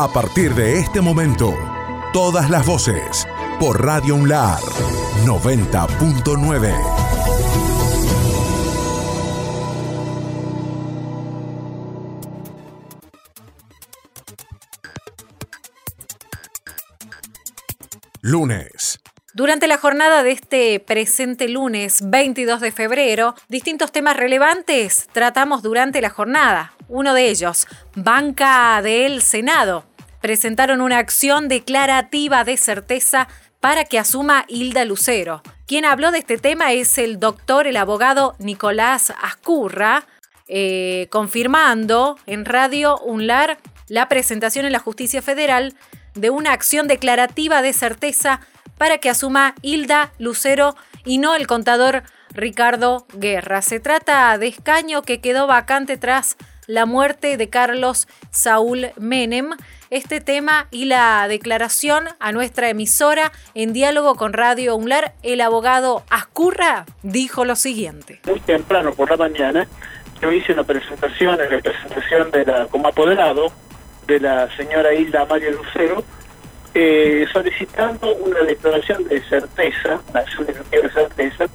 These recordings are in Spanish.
A partir de este momento, todas las voces por Radio Unlar 90.9. Lunes. Durante la jornada de este presente lunes 22 de febrero, distintos temas relevantes tratamos durante la jornada. Uno de ellos, Banca del Senado. Presentaron una acción declarativa de certeza para que asuma Hilda Lucero. Quien habló de este tema es el doctor, el abogado Nicolás Ascurra, eh, confirmando en Radio UNLAR la presentación en la Justicia Federal de una acción declarativa de certeza para que asuma Hilda Lucero y no el contador Ricardo Guerra. Se trata de escaño que quedó vacante tras la muerte de Carlos Saúl Menem. Este tema y la declaración a nuestra emisora en diálogo con Radio UNLAR, el abogado Ascurra dijo lo siguiente. Muy temprano por la mañana yo hice una presentación en representación de la, como apoderado de la señora Hilda María Lucero, eh, solicitando una declaración de certeza, una acción de certeza,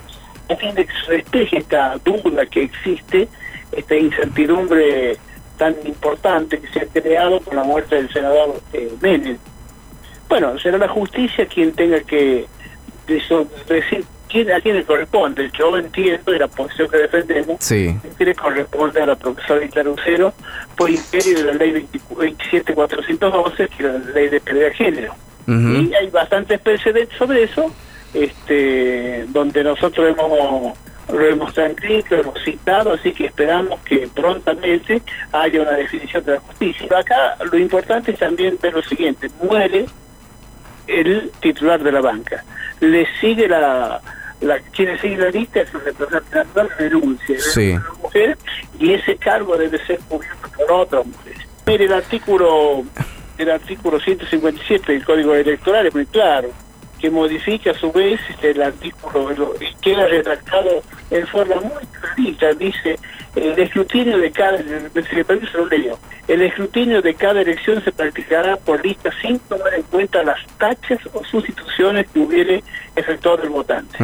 a fin de que se esta duda que existe, esta incertidumbre tan importante que se ha creado con la muerte del senador eh, Menem. Bueno, será la justicia quien tenga que decir a quién le corresponde. Yo entiendo de la posición que defendemos, sí. que le corresponde a la profesora Isla Lucero por imperio de la ley 27412, que es la ley de pérdida de género. Y hay bastantes precedentes sobre eso, este donde nosotros hemos lo hemos transcrito, lo hemos citado, así que esperamos que prontamente haya una definición de la justicia. Acá lo importante es también ver lo siguiente, muere el titular de la banca, le sigue la, la quien sigue la lista es el representante natural denuncia sí. una mujer y ese cargo debe ser cubierto por otra mujer. Mire, el artículo el artículo 157 del Código Electoral es muy claro, que modifica a su vez este, el artículo, queda redactado en forma muy clarita, dice, el escrutinio de cada, el escrutinio de cada elección se practicará por lista sin tomar en cuenta las tachas o sustituciones que hubiere efectuado el votante.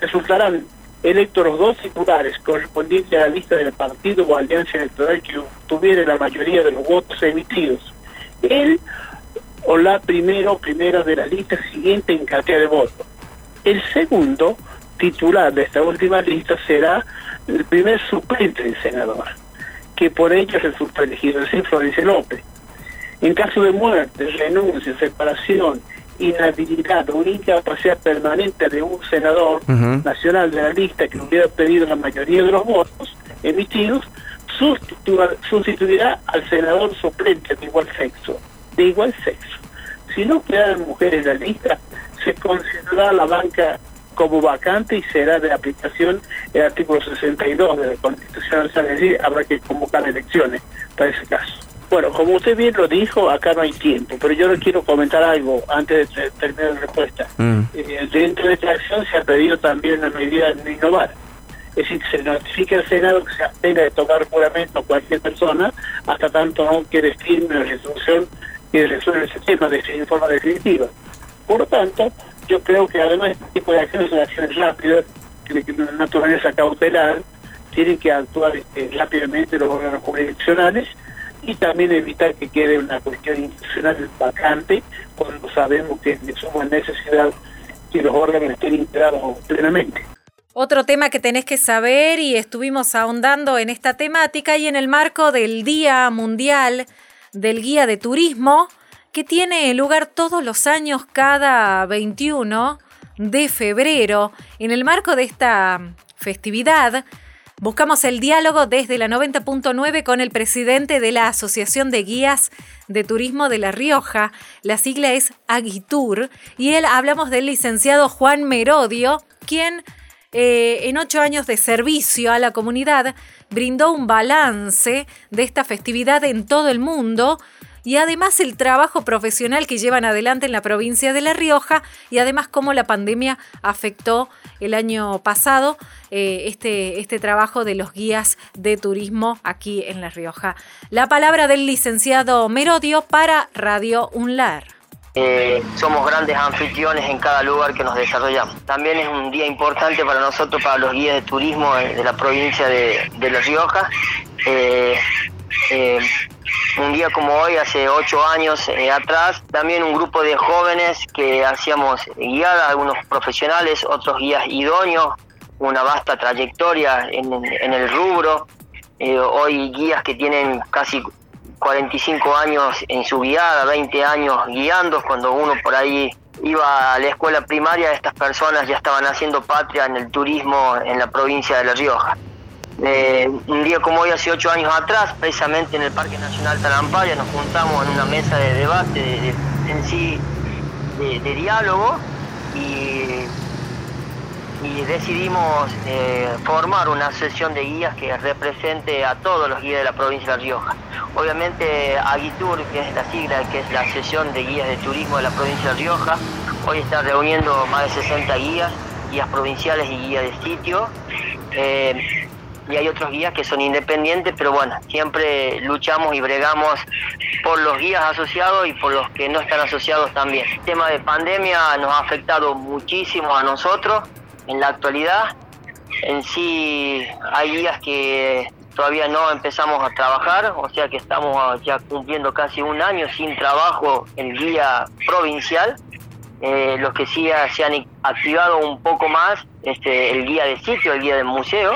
Resultarán electos los dos titulares correspondientes a la lista del partido o alianza electoral que tuviera la mayoría de los votos emitidos. Él o la primera o primera de la lista siguiente en cantidad de votos. El segundo titular de esta última lista será el primer suplente del senador, que por ello resultó elegido, es decir, Florencia López. En caso de muerte, renuncia, separación, inhabilidad o incapacidad permanente de un senador nacional de la lista que hubiera pedido la mayoría de los votos emitidos, sustituirá al senador suplente de igual sexo, de igual sexo. Si no quedan mujeres en la lista, se considerará la banca como vacante y será de aplicación el artículo 62 de la Constitución, es decir, habrá que convocar elecciones para ese caso. Bueno, como usted bien lo dijo, acá no hay tiempo, pero yo le quiero comentar algo antes de terminar la respuesta. Mm. Eh, dentro de esta acción se ha pedido también una medida de innovar. Es decir, se notifica al Senado que se abstenga de tomar juramento a cualquier persona hasta tanto no quede firme la resolución que resuelve ese tema de, forma definitiva. Por lo tanto, yo creo que además este tipo de acciones son acciones rápidas, de naturaleza cautelar, tienen que actuar este, rápidamente los órganos jurisdiccionales y también evitar que quede una cuestión institucional vacante cuando sabemos que suma necesidad que los órganos estén integrados plenamente. Otro tema que tenés que saber y estuvimos ahondando en esta temática y en el marco del Día Mundial del Guía de Turismo, que tiene lugar todos los años cada 21 de febrero. En el marco de esta festividad, buscamos el diálogo desde la 90.9 con el presidente de la Asociación de Guías de Turismo de La Rioja. La sigla es Agitur y él hablamos del licenciado Juan Merodio, quien eh, en ocho años de servicio a la comunidad brindó un balance de esta festividad en todo el mundo y además el trabajo profesional que llevan adelante en la provincia de La Rioja y además cómo la pandemia afectó el año pasado eh, este, este trabajo de los guías de turismo aquí en La Rioja. La palabra del licenciado Merodio para Radio UNLAR. Eh, somos grandes anfitriones en cada lugar que nos desarrollamos. También es un día importante para nosotros, para los guías de turismo de, la provincia de, La Rioja. Eh, un día como hoy, hace ocho años atrás, también un grupo de jóvenes que hacíamos guiadas, algunos profesionales, otros guías idóneos, una vasta trayectoria en, el rubro. Eh, hoy guías que tienen casi 45 años en su guiada, 20 años guiando, cuando uno por ahí iba a la escuela primaria, estas personas ya estaban haciendo patria en el turismo en la provincia de La Rioja. Eh, un día como hoy, hace ocho años atrás, precisamente en el Parque Nacional Talampaya, nos juntamos en una mesa de debate, en sí, de, de diálogo, y y decidimos eh, formar una sesión de guías que represente a todos los guías de la provincia de Rioja. Obviamente Agitur, que es la sigla, que es la sesión de guías de turismo de la provincia de Rioja, hoy está reuniendo más de 60 guías, guías provinciales y guías de sitio. Eh, y hay otros guías que son independientes, pero bueno, siempre luchamos y bregamos por los guías asociados y por los que no están asociados también. El tema de pandemia nos ha afectado muchísimo a nosotros, en la actualidad. En sí hay días que todavía no empezamos a trabajar, o sea que estamos ya cumpliendo casi un año sin trabajo en guía provincial. Eh, los que sí se han activado un poco más, este, el guía de sitio, el guía de museo,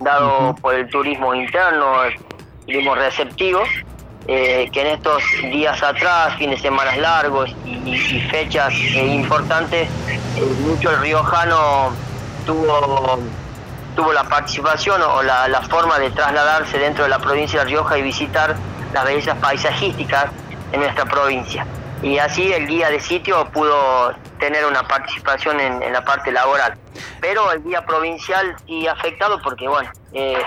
dado por el turismo interno, el turismo receptivo, eh, que en estos días atrás, fines de semanas largos y, fechas eh, importantes, mucho el riojano tuvo, tuvo la participación o la, forma de trasladarse dentro de la provincia de Rioja y visitar las bellezas paisajísticas en nuestra provincia. Y así el guía de sitio pudo tener una participación en, la parte laboral. Pero el guía provincial sí afectado porque, bueno, eh,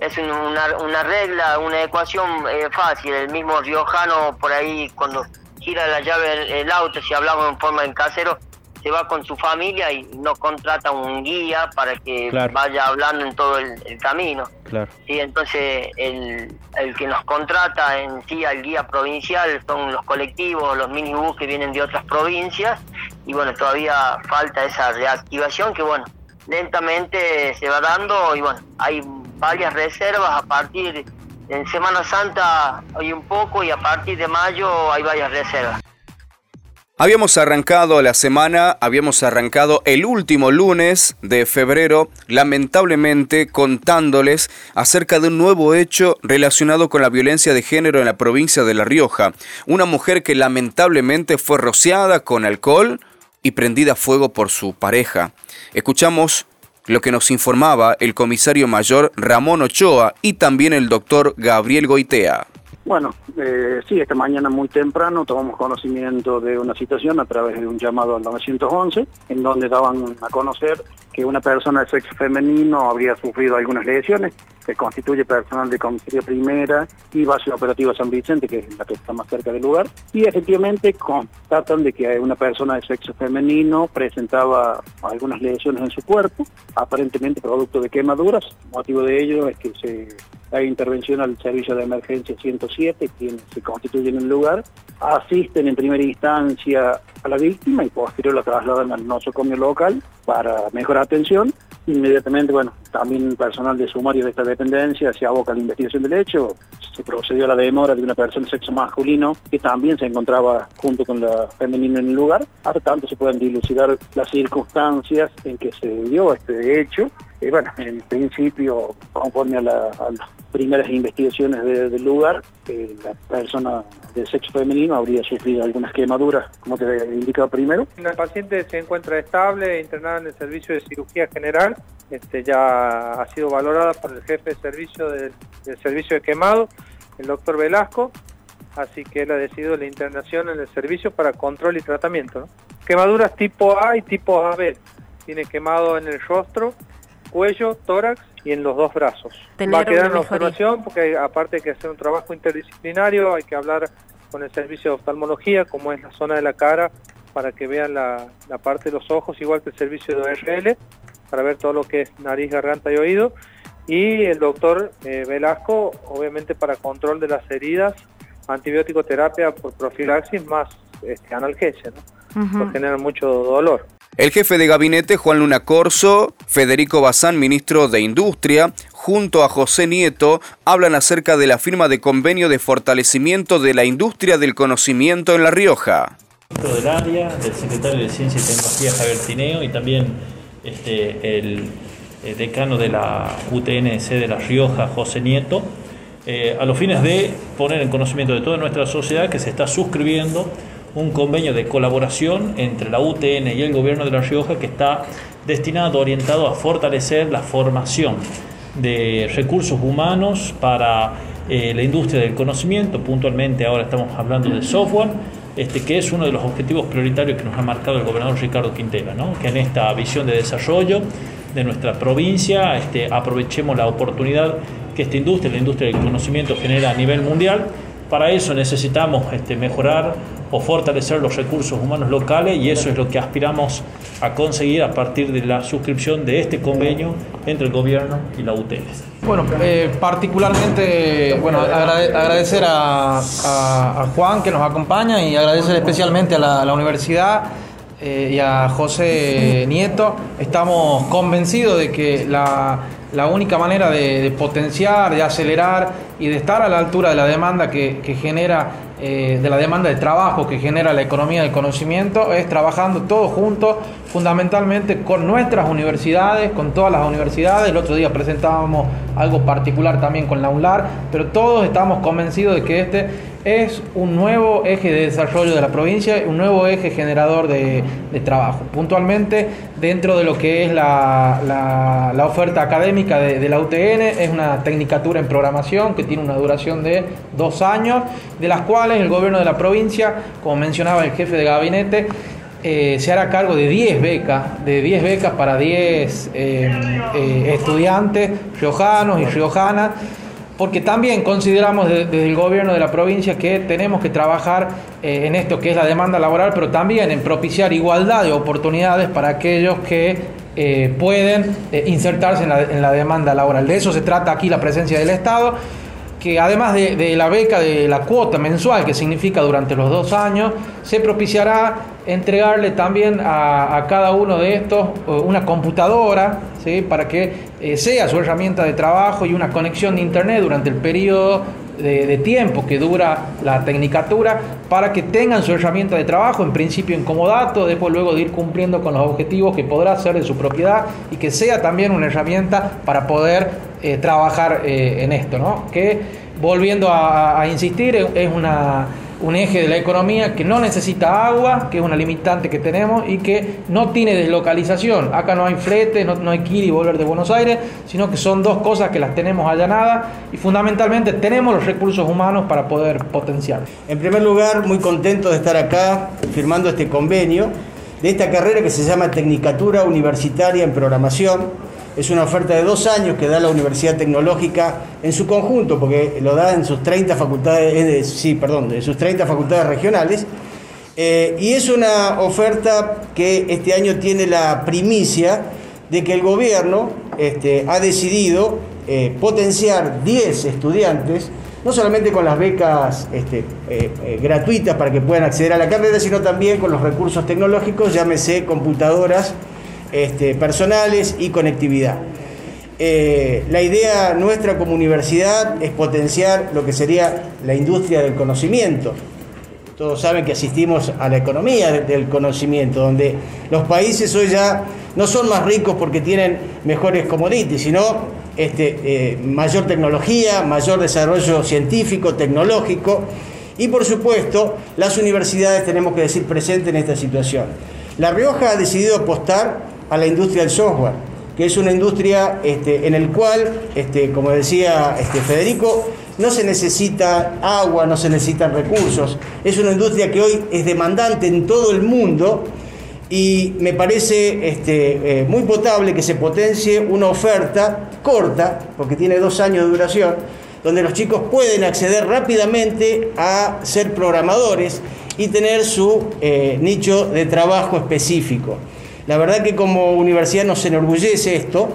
es una, una, regla, una ecuación eh, fácil. El mismo riojano por ahí cuando gira la llave el, auto, si hablamos en forma en casero, se va con su familia y no contrata un guía para que vaya hablando en todo el, camino. Claro. Sí, entonces el, el, que nos contrata en sí al guía provincial son los colectivos, los minibús que vienen de otras provincias y bueno, todavía falta esa reactivación que bueno, lentamente se va dando y bueno, hay varias reservas a partir en Semana Santa hay un poco y a partir de mayo hay varias reservas. Habíamos arrancado la semana, habíamos arrancado el último lunes de febrero, lamentablemente contándoles acerca de un nuevo hecho relacionado con la violencia de género en la provincia de La Rioja. Una mujer que lamentablemente fue rociada con alcohol y prendida a fuego por su pareja. Escuchamos lo que nos informaba el comisario mayor Ramón Ochoa y también el doctor Gabriel Goitea. Bueno, eh, sí, esta mañana muy temprano tomamos conocimiento de una situación a través de un llamado al 911, en donde daban a conocer que una persona de sexo femenino habría sufrido algunas lesiones, que constituye personal de comisaría primera y base operativa San Vicente, que es la que está más cerca del lugar, y efectivamente constatan de que una persona de sexo femenino presentaba algunas lesiones en su cuerpo, aparentemente producto de quemaduras, motivo de ello es que se hay intervención al servicio de emergencia 107, quienes se constituyen en el lugar, asisten en primera instancia a la víctima y posterior la trasladan al nosocomio local para mejor atención. Inmediatamente, bueno, también personal de sumario de esta dependencia se aboca a la investigación del hecho. Se procedió a la demora de una persona de sexo masculino que también se encontraba junto con la femenina en el lugar. Hasta tanto se pueden dilucidar las circunstancias en que se dio este hecho. Y bueno, en principio, conforme a, las primeras investigaciones del lugar, eh, la persona de sexo femenino habría sufrido algunas quemaduras, como te he indicado primero. La paciente se encuentra estable, internada en el servicio de cirugía general, este, ya ha sido valorada por el jefe de servicio del, servicio de quemado, el doctor Velasco, así que él ha decidido la internación en el servicio para control y tratamiento. Quemaduras tipo A y tipo AB. Tiene quemado en el rostro, cuello, tórax y en los dos brazos. Va a quedar en observación porque aparte hay que hacer un trabajo interdisciplinario, hay que hablar con el servicio de oftalmología, como es la zona de la cara, para que vean la, parte de los ojos, igual que el servicio de ORL, para ver todo lo que es nariz, garganta y oído. Y el doctor eh, Velasco, obviamente para control de las heridas, antibiótico terapia por profilaxis más este, analgesia, ¿no? genera mucho dolor. El jefe de gabinete, Juan Luna Corso, Federico Bazán, ministro de Industria, junto a José Nieto, hablan acerca de la firma de convenio de fortalecimiento de la industria del conocimiento en La Rioja. Del área, del secretario de Ciencia y Tecnología Javier Tineo y también este, el, decano de la UTNC de La Rioja, José Nieto, eh, a los fines de poner en conocimiento de toda nuestra sociedad que se está suscribiendo un convenio de colaboración entre la UTN y el gobierno de La Rioja que está destinado, orientado a fortalecer la formación de recursos humanos para eh, la industria del conocimiento, puntualmente ahora estamos hablando de software, este, que es uno de los objetivos prioritarios que nos ha marcado el gobernador Ricardo Quintela, ¿no? que en esta visión de desarrollo de nuestra provincia este, aprovechemos la oportunidad que esta industria, la industria del conocimiento, genera a nivel mundial. Para eso necesitamos este, mejorar o fortalecer los recursos humanos locales y eso es lo que aspiramos a conseguir a partir de la suscripción de este convenio entre el gobierno y la UTN. Bueno, eh, particularmente, bueno, agradecer a, Juan que nos acompaña y agradecer especialmente a la, universidad eh, y a José Nieto. Estamos convencidos de que la, única manera de, potenciar, de acelerar y de estar a la altura de la demanda que, que genera eh, de la demanda de trabajo que genera la economía del conocimiento es trabajando todos juntos, fundamentalmente con nuestras universidades, con todas las universidades. El otro día presentábamos algo particular también con la UNLAR, pero todos estamos convencidos de que este es un nuevo eje de desarrollo de la provincia, un nuevo eje generador de, trabajo. Puntualmente, dentro de lo que es la, oferta académica de, la UTN, es una tecnicatura en programación que tiene una duración de dos años, de las cuales el gobierno de la provincia, como mencionaba el jefe de gabinete, eh, se hará cargo de 10 becas, de 10 becas para 10 eh, eh, estudiantes riojanos y riojanas porque también consideramos desde el gobierno de la provincia que tenemos que trabajar eh, en esto que es la demanda laboral, pero también en propiciar igualdad de oportunidades para aquellos que eh, pueden eh, insertarse en la demanda laboral. De eso se trata aquí la presencia del Estado que además de, la beca de la cuota mensual que significa durante los dos años, se propiciará entregarle también a, cada uno de estos una computadora para que eh, sea su herramienta de trabajo y una conexión de internet durante el periodo de, tiempo que dura la tecnicatura para que tengan su herramienta de trabajo, en principio en comodato, después luego de ir cumpliendo con los objetivos que podrá ser de su propiedad y que sea también una herramienta para poder eh, trabajar eh, en esto, ¿no? Que volviendo a, insistir, es una, un eje de la economía que no necesita agua, que es una limitante que tenemos y que no tiene deslocalización. Acá no hay flete, no, hay que y volver de Buenos Aires, sino que son dos cosas que las tenemos allanadas y fundamentalmente tenemos los recursos humanos para poder potenciar. En primer lugar, muy contento de estar acá firmando este convenio de esta carrera que se llama Tecnicatura Universitaria en Programación es una oferta de dos años que da la Universidad Tecnológica en su conjunto, porque lo da en sus 30 facultades, sí, perdón, en sus 30 facultades regionales. Eh, y es una oferta que este año tiene la primicia de que el gobierno este, ha decidido eh, potenciar 10 estudiantes, no solamente con las becas este, eh, gratuitas para que puedan acceder a la carrera, sino también con los recursos tecnológicos, llámese computadoras, este, personales y conectividad. Eh, la idea nuestra como universidad es potenciar lo que sería la industria del conocimiento. Todos saben que asistimos a la economía del conocimiento, donde los países hoy ya no son más ricos porque tienen mejores commodities, sino este, eh, mayor tecnología, mayor desarrollo científico, tecnológico. Y por supuesto, las universidades tenemos que decir presente en esta situación. La Rioja ha decidido apostar a la industria del software, que es una industria este, en el cual, este, como decía este, Federico, no se necesita agua, no se necesitan recursos. Es una industria que hoy es demandante en todo el mundo y me parece eh, muy potable que se potencie una oferta corta, porque tiene dos años de duración, donde los chicos pueden acceder rápidamente a ser programadores y tener su eh, nicho de trabajo específico. La verdad que como universidad nos enorgullece esto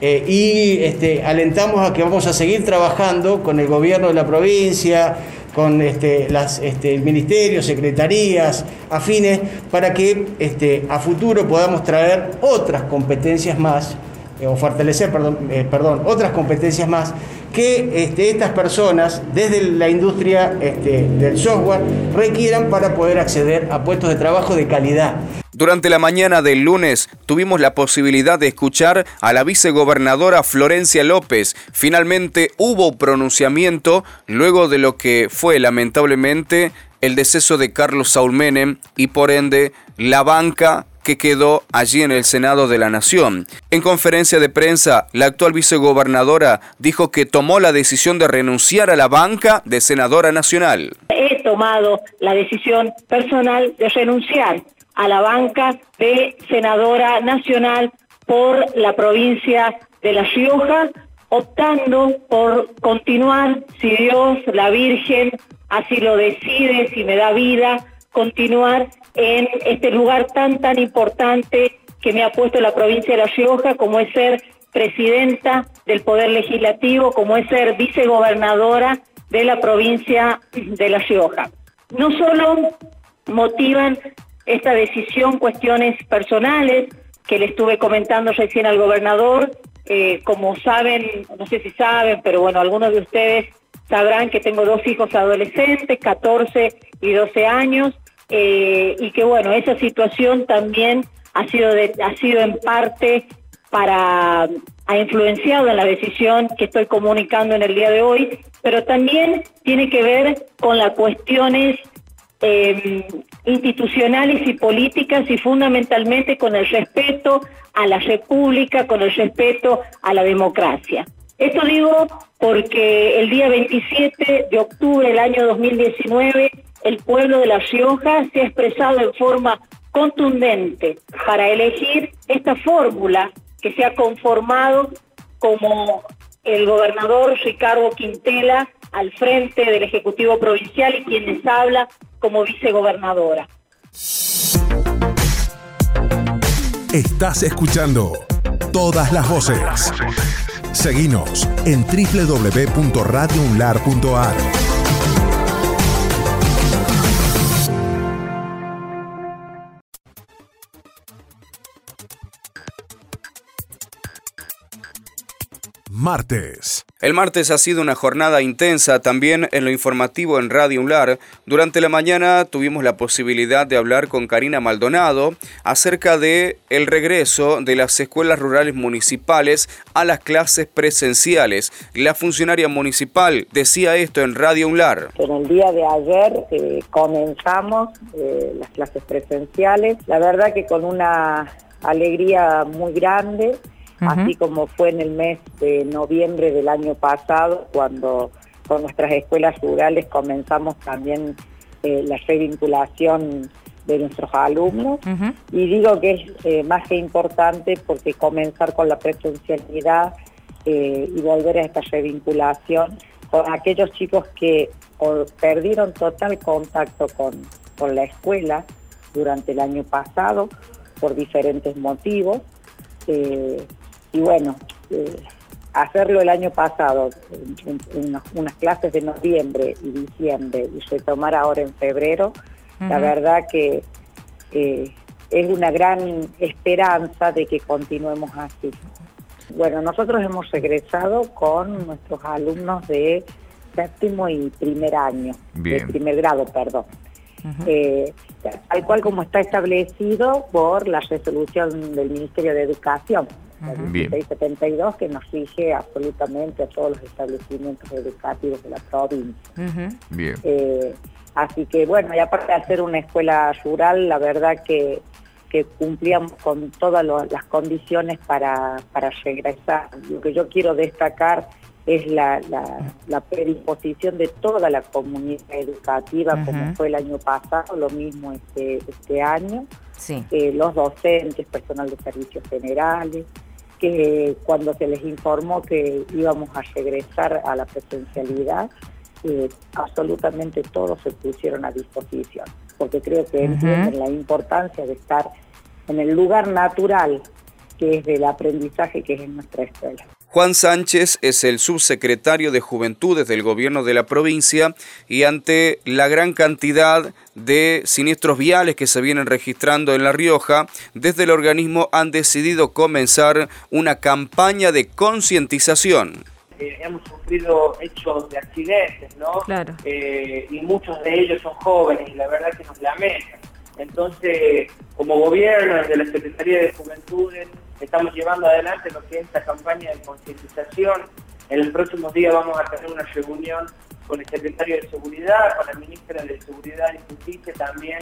eh, y este, alentamos a que vamos a seguir trabajando con el gobierno de la provincia, con este, las, este, el ministerio, secretarías afines, para que este, a futuro podamos traer otras competencias más, eh, o fortalecer, perdón, eh, perdón, otras competencias más que estas personas desde la industria del software requieran para poder acceder a puestos de trabajo de calidad. Durante la mañana del lunes tuvimos la posibilidad de escuchar a la vicegobernadora Florencia López. Finalmente hubo pronunciamiento luego de lo que fue lamentablemente el deceso de Carlos Saul Menem y por ende la banca que quedó allí en el Senado de la Nación. En conferencia de prensa, la actual vicegobernadora dijo que tomó la decisión de renunciar a la banca de senadora nacional. He tomado la decisión personal de renunciar a la banca de senadora nacional por la provincia de La Rioja, optando por continuar, si Dios, la Virgen, así lo decide, si me da vida, continuar en este lugar tan, tan importante que me ha puesto la provincia de La Rioja, como es ser presidenta del Poder Legislativo, como es ser vicegobernadora de la provincia de La Rioja. No solo motivan esta decisión cuestiones personales que le estuve comentando recién al gobernador. Eh, como saben, no sé si saben, pero bueno, algunos de ustedes sabrán que tengo dos hijos adolescentes, 14 y 12 años, eh, y que bueno, esa situación también ha sido, ha sido en parte para, ha influenciado en la decisión que estoy comunicando en el día de hoy, pero también tiene que ver con las cuestiones eh, institucionales y políticas y fundamentalmente con el respeto a la república, con el respeto a la democracia. Esto digo porque el día 27 de octubre del año 2019 el pueblo de La Rioja se ha expresado en forma contundente para elegir esta fórmula que se ha conformado como el gobernador Ricardo Quintela al frente del Ejecutivo Provincial y quienes habla como vicegobernadora. Estás escuchando todas las voces. Seguinos en www.radiounlar.ar. Martes. El martes ha sido una jornada intensa también en lo informativo en Radio Unlar. Durante la mañana tuvimos la posibilidad de hablar con Karina Maldonado acerca de el regreso de las escuelas rurales municipales a las clases presenciales. La funcionaria municipal decía esto en Radio Unlar. En el día de ayer eh, comenzamos eh, las clases presenciales. La verdad que con una alegría muy grande así como fue en el mes de noviembre del año pasado, cuando con nuestras escuelas rurales comenzamos también eh, la revinculación de nuestros alumnos. Y digo que es eh, más que importante porque comenzar con la presencialidad eh, y volver a esta revinculación con aquellos chicos que perdieron total contacto con, con la escuela durante el año pasado por diferentes motivos. Eh, y bueno, eh, hacerlo el año pasado, en, unas clases de noviembre y diciembre, y retomar ahora en febrero, la verdad que eh, es una gran esperanza de que continuemos así. Bueno, nosotros hemos regresado con nuestros alumnos de séptimo y primer año, de primer grado, perdón. Eh, tal cual como está establecido por la resolución del Ministerio de Educación el 672 que nos rige absolutamente a todos los establecimientos educativos de la provincia. Bien. Eh, así que bueno, y aparte de ser una escuela rural, la verdad que, que cumplíamos con todas las condiciones para, para regresar. Lo que yo quiero destacar es la, la, predisposición de toda la comunidad educativa, como fue el año pasado, lo mismo este, este año. Sí. Eh, los docentes, personal de servicios generales, que cuando se les informó que íbamos a regresar a la presencialidad, eh, absolutamente todos se pusieron a disposición, porque creo que entienden la importancia de estar en el lugar natural que es del aprendizaje que es en nuestra escuela. Juan Sánchez es el subsecretario de Juventudes del gobierno de la provincia y ante la gran cantidad de siniestros viales que se vienen registrando en La Rioja, desde el organismo han decidido comenzar una campaña de concientización. Eh, hemos sufrido hechos de accidentes, ¿no? Claro. Eh, y muchos de ellos son jóvenes y la verdad que nos lamentan. Entonces, como gobierno, desde la Secretaría de Juventudes, estamos llevando adelante lo que es esta campaña de concientización. En los próximos días vamos a tener una reunión con el secretario de Seguridad, con la ministra de Seguridad y Justicia también,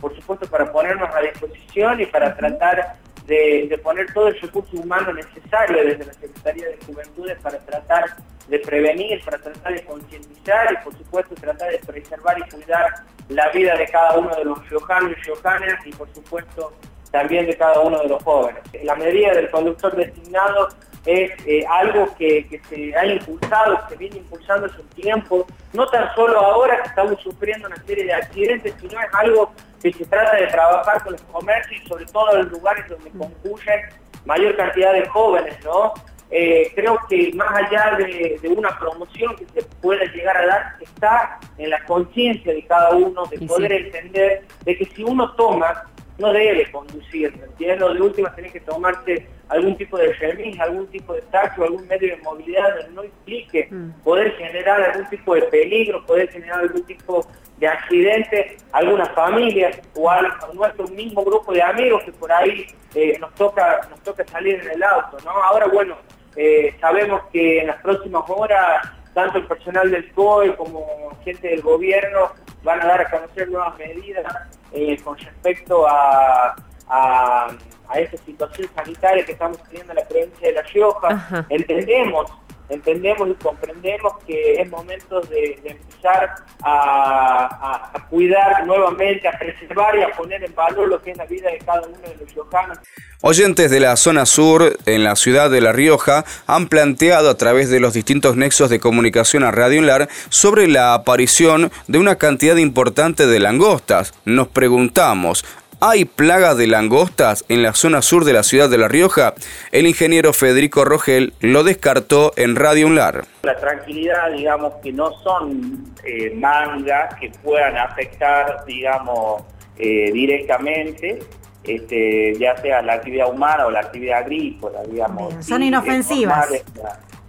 por supuesto para ponernos a disposición y para tratar de, poner todo el recurso humano necesario desde la Secretaría de Juventudes para tratar de prevenir, para tratar de concientizar y por supuesto tratar de preservar y cuidar la vida de cada uno de los riojanos y riojanas y por supuesto también de cada uno de los jóvenes. La medida del conductor designado es eh, algo que, se ha impulsado, se viene impulsando hace un tiempo, no tan solo ahora que estamos sufriendo una serie de accidentes, sino es algo que se trata de trabajar con los comercios y sobre todo en los lugares donde concurren mayor cantidad de jóvenes, ¿no? Eh, creo que más allá de, una promoción que se pueda llegar a dar, está en la conciencia de cada uno, de poder entender de que si uno toma no debe conducir, ¿me entiendes? De última tenés que tomarte algún tipo de remis, algún tipo de taxi algún medio de movilidad que no implique mm. poder generar algún tipo de peligro, poder generar algún tipo de accidente a algunas familias o a, nuestro mismo grupo de amigos que por ahí eh, nos toca nos toca salir en el auto, ¿no? Ahora, bueno, eh, sabemos que en las próximas horas tanto el personal del COE como gente del gobierno van a dar a conocer nuevas medidas eh, con respecto a, a, esta situación sanitaria que estamos teniendo en la provincia de La Rioja. Entendemos entendemos y comprendemos que es momento de, empezar a, cuidar nuevamente, a preservar y a poner en valor lo que es la vida de cada uno de los riojanos. Oyentes de la zona sur, en la ciudad de La Rioja, han planteado a través de los distintos nexos de comunicación a Radio Enlar sobre la aparición de una cantidad importante de langostas. Nos preguntamos, ¿Hay plaga de langostas en la zona sur de la ciudad de La Rioja? El ingeniero Federico Rogel lo descartó en Radio Unlar. La tranquilidad, digamos, que no son eh, mangas que puedan afectar, digamos, eh, directamente, este, ya sea la actividad humana o la actividad agrícola, digamos. son inofensivas.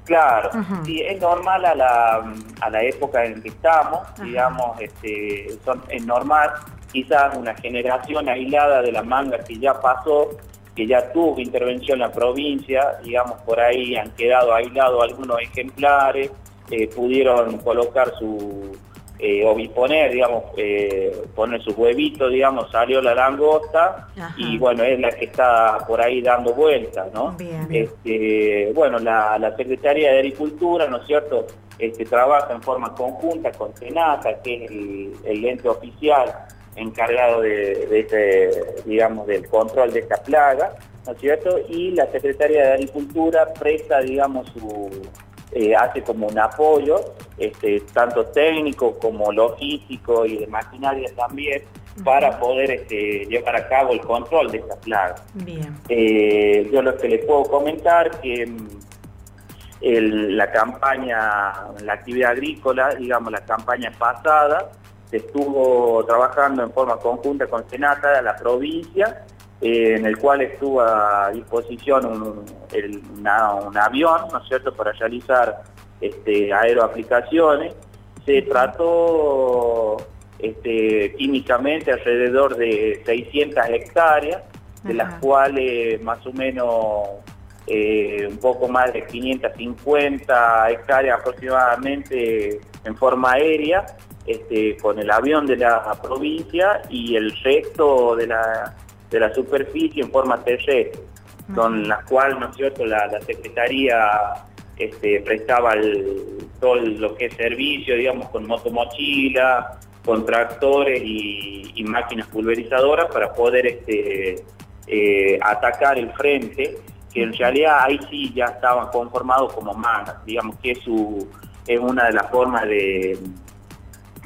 claro, sí, es normal a la, a la época en que estamos, digamos, este, son, es normal quizás una generación aislada de la manga que ya pasó, que ya tuvo intervención en la provincia, digamos, por ahí han quedado aislados algunos ejemplares, eh, pudieron colocar su, eh, o disponer, digamos, eh, poner sus huevitos, digamos, salió la langosta y bueno, es la que está por ahí dando vueltas, ¿no? Este, bueno, la, Secretaría de Agricultura, ¿no es cierto?, este, trabaja en forma conjunta con Senata, que es el, el ente oficial encargado de, este, digamos, del control de esta plaga, ¿no es cierto? Y la Secretaría de Agricultura presta, digamos, su, eh, hace como un apoyo, este, tanto técnico como logístico y de maquinaria también, para poder este, llevar a cabo el control de esta plaga. Bien. Eh, yo lo que les puedo comentar que mm, la campaña, la actividad agrícola, digamos, la campaña pasada, se estuvo trabajando en forma conjunta con Senata, la provincia, eh, en el cual estuvo a disposición un, avión, ¿no es cierto?, para realizar este, aeroaplicaciones. Se trató este, químicamente alrededor de 600 hectáreas, de las cuales más o menos eh, un poco más de 550 hectáreas aproximadamente en forma aérea este, con el avión de la provincia y el resto de la, de la superficie en forma terrestre, con la cual, ¿no es cierto?, la, Secretaría este, prestaba todo lo que es servicio, digamos, con motomochila, con tractores y, máquinas pulverizadoras para poder este, eh, atacar el frente que en realidad ahí sí ya estaban conformados como mangas, digamos que es, su, es una de las formas de,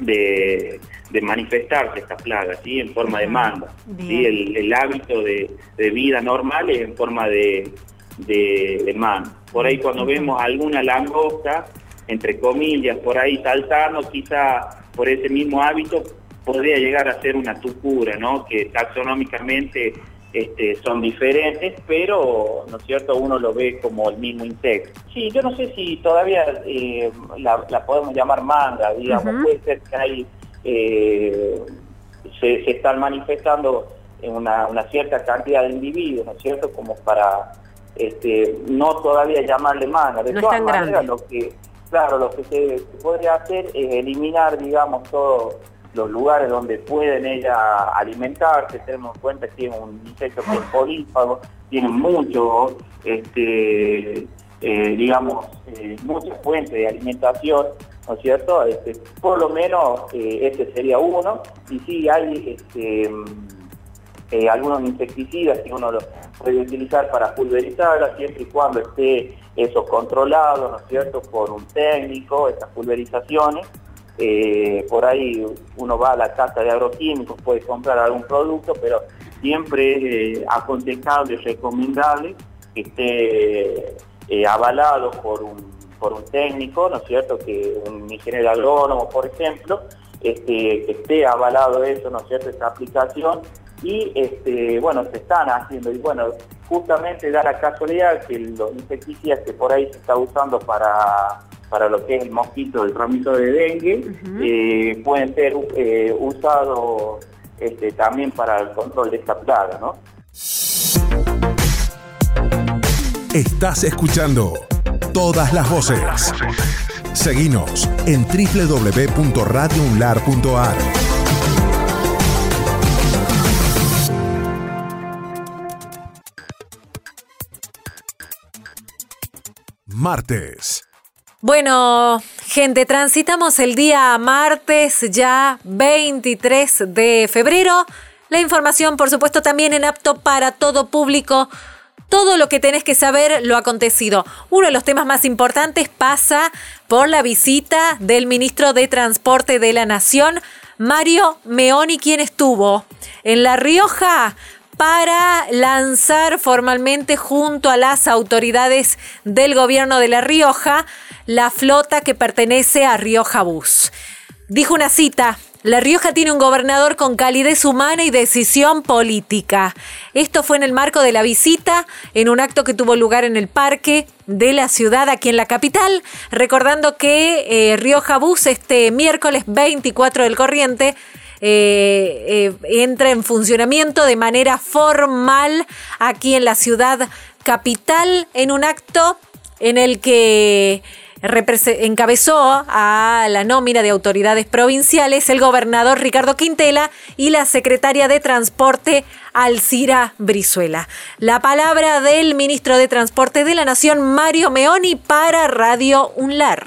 de, manifestarse esta plaga, ¿sí? en forma de manga. ¿sí? El, hábito de, vida normal es en forma de, de, manga. Por ahí cuando vemos alguna langosta, entre comillas, por ahí saltando, quizá por ese mismo hábito podría llegar a ser una tucura, ¿no? que taxonómicamente este, son diferentes, pero, ¿no es cierto?, uno lo ve como el mismo insecto. Sí, yo no sé si todavía eh, la, podemos llamar manga, digamos, puede ser que hay, eh, se, están manifestando en una, cierta cantidad de individuos, ¿no es cierto?, como para este, no todavía llamarle manga. De todas maneras, lo que, claro, lo que se podría hacer es eliminar, digamos, todo los lugares donde pueden ella alimentarse, tenemos en cuenta que es un insecto que es polífago, tiene mucho, este, eh, digamos, eh, muchas fuentes de alimentación, ¿no es cierto? Este, por lo menos eh, este sería uno, y sí hay este, algunos insecticidas que uno los puede utilizar para pulverizarla, siempre y cuando esté eso controlado, ¿no es cierto?, por un técnico, estas pulverizaciones, eh, por ahí uno va a la casa de agroquímicos, puede comprar algún producto, pero siempre es eh, aconsejable y recomendable que esté eh, avalado por un, por un técnico, ¿no es cierto? Que un ingeniero agrónomo, por ejemplo, este, que esté avalado eso, ¿no es cierto? Esta aplicación y este, bueno, se están haciendo y bueno, justamente da la casualidad que los insecticidas que por ahí se está usando para para lo que es el mosquito, el ramito de dengue, eh, pueden ser eh, usados este, también para el control de esta plaga, ¿no? Estás escuchando todas las voces. Seguinos en www.radiounlar.ar. Martes. Bueno, gente, transitamos el día martes ya 23 de febrero. La información, por supuesto, también en apto para todo público. Todo lo que tenés que saber lo acontecido. Uno de los temas más importantes pasa por la visita del ministro de Transporte de la Nación, Mario Meoni, quien estuvo en La Rioja para lanzar formalmente junto a las autoridades del gobierno de La Rioja la flota que pertenece a Rioja Bus. Dijo una cita, La Rioja tiene un gobernador con calidez humana y decisión política. Esto fue en el marco de la visita, en un acto que tuvo lugar en el parque de la ciudad aquí en la capital, recordando que eh, Rioja Bus este miércoles 24 del corriente eh, eh, entra en funcionamiento de manera formal aquí en la ciudad capital en un acto en el que encabezó a la nómina de autoridades provinciales el gobernador Ricardo Quintela y la secretaria de Transporte Alcira Brizuela. La palabra del ministro de Transporte de la Nación, Mario Meoni, para Radio UNLAR.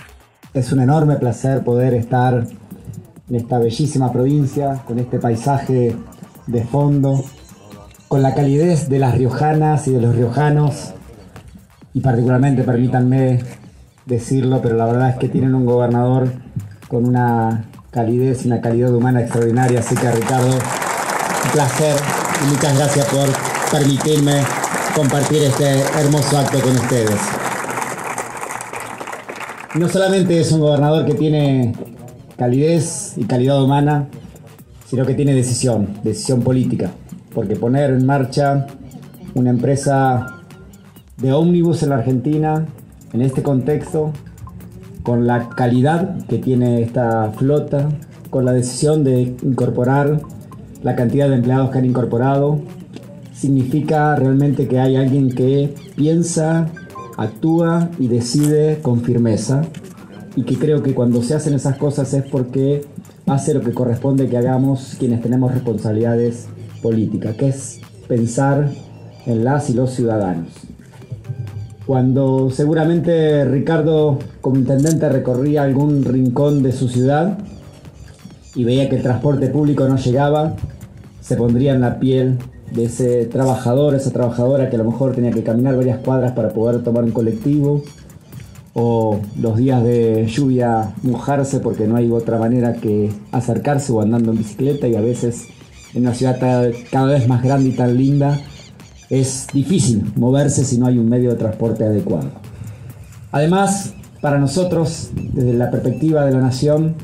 Es un enorme placer poder estar en esta bellísima provincia, con este paisaje de fondo, con la calidez de las riojanas y de los riojanos, y particularmente, permítanme decirlo, pero la verdad es que tienen un gobernador con una calidez y una calidad humana extraordinaria, así que Ricardo, un placer y muchas gracias por permitirme compartir este hermoso acto con ustedes. No solamente es un gobernador que tiene calidez y calidad humana, sino que tiene decisión, decisión política. Porque poner en marcha una empresa de ómnibus en la Argentina, en este contexto, con la calidad que tiene esta flota, con la decisión de incorporar la cantidad de empleados que han incorporado, significa realmente que hay alguien que piensa, actúa y decide con firmeza y que creo que cuando se hacen esas cosas es porque hace lo que corresponde que hagamos quienes tenemos responsabilidades políticas, que es pensar en las y los ciudadanos. Cuando seguramente Ricardo como intendente recorría algún rincón de su ciudad y veía que el transporte público no llegaba, se pondría en la piel de ese trabajador, esa trabajadora que a lo mejor tenía que caminar varias cuadras para poder tomar un colectivo, o los días de lluvia mojarse porque no hay otra manera que acercarse o andando en bicicleta y a veces en una ciudad cada vez más grande y tan linda es difícil moverse si no hay un medio de transporte adecuado. Además, para nosotros, desde la perspectiva de la nación,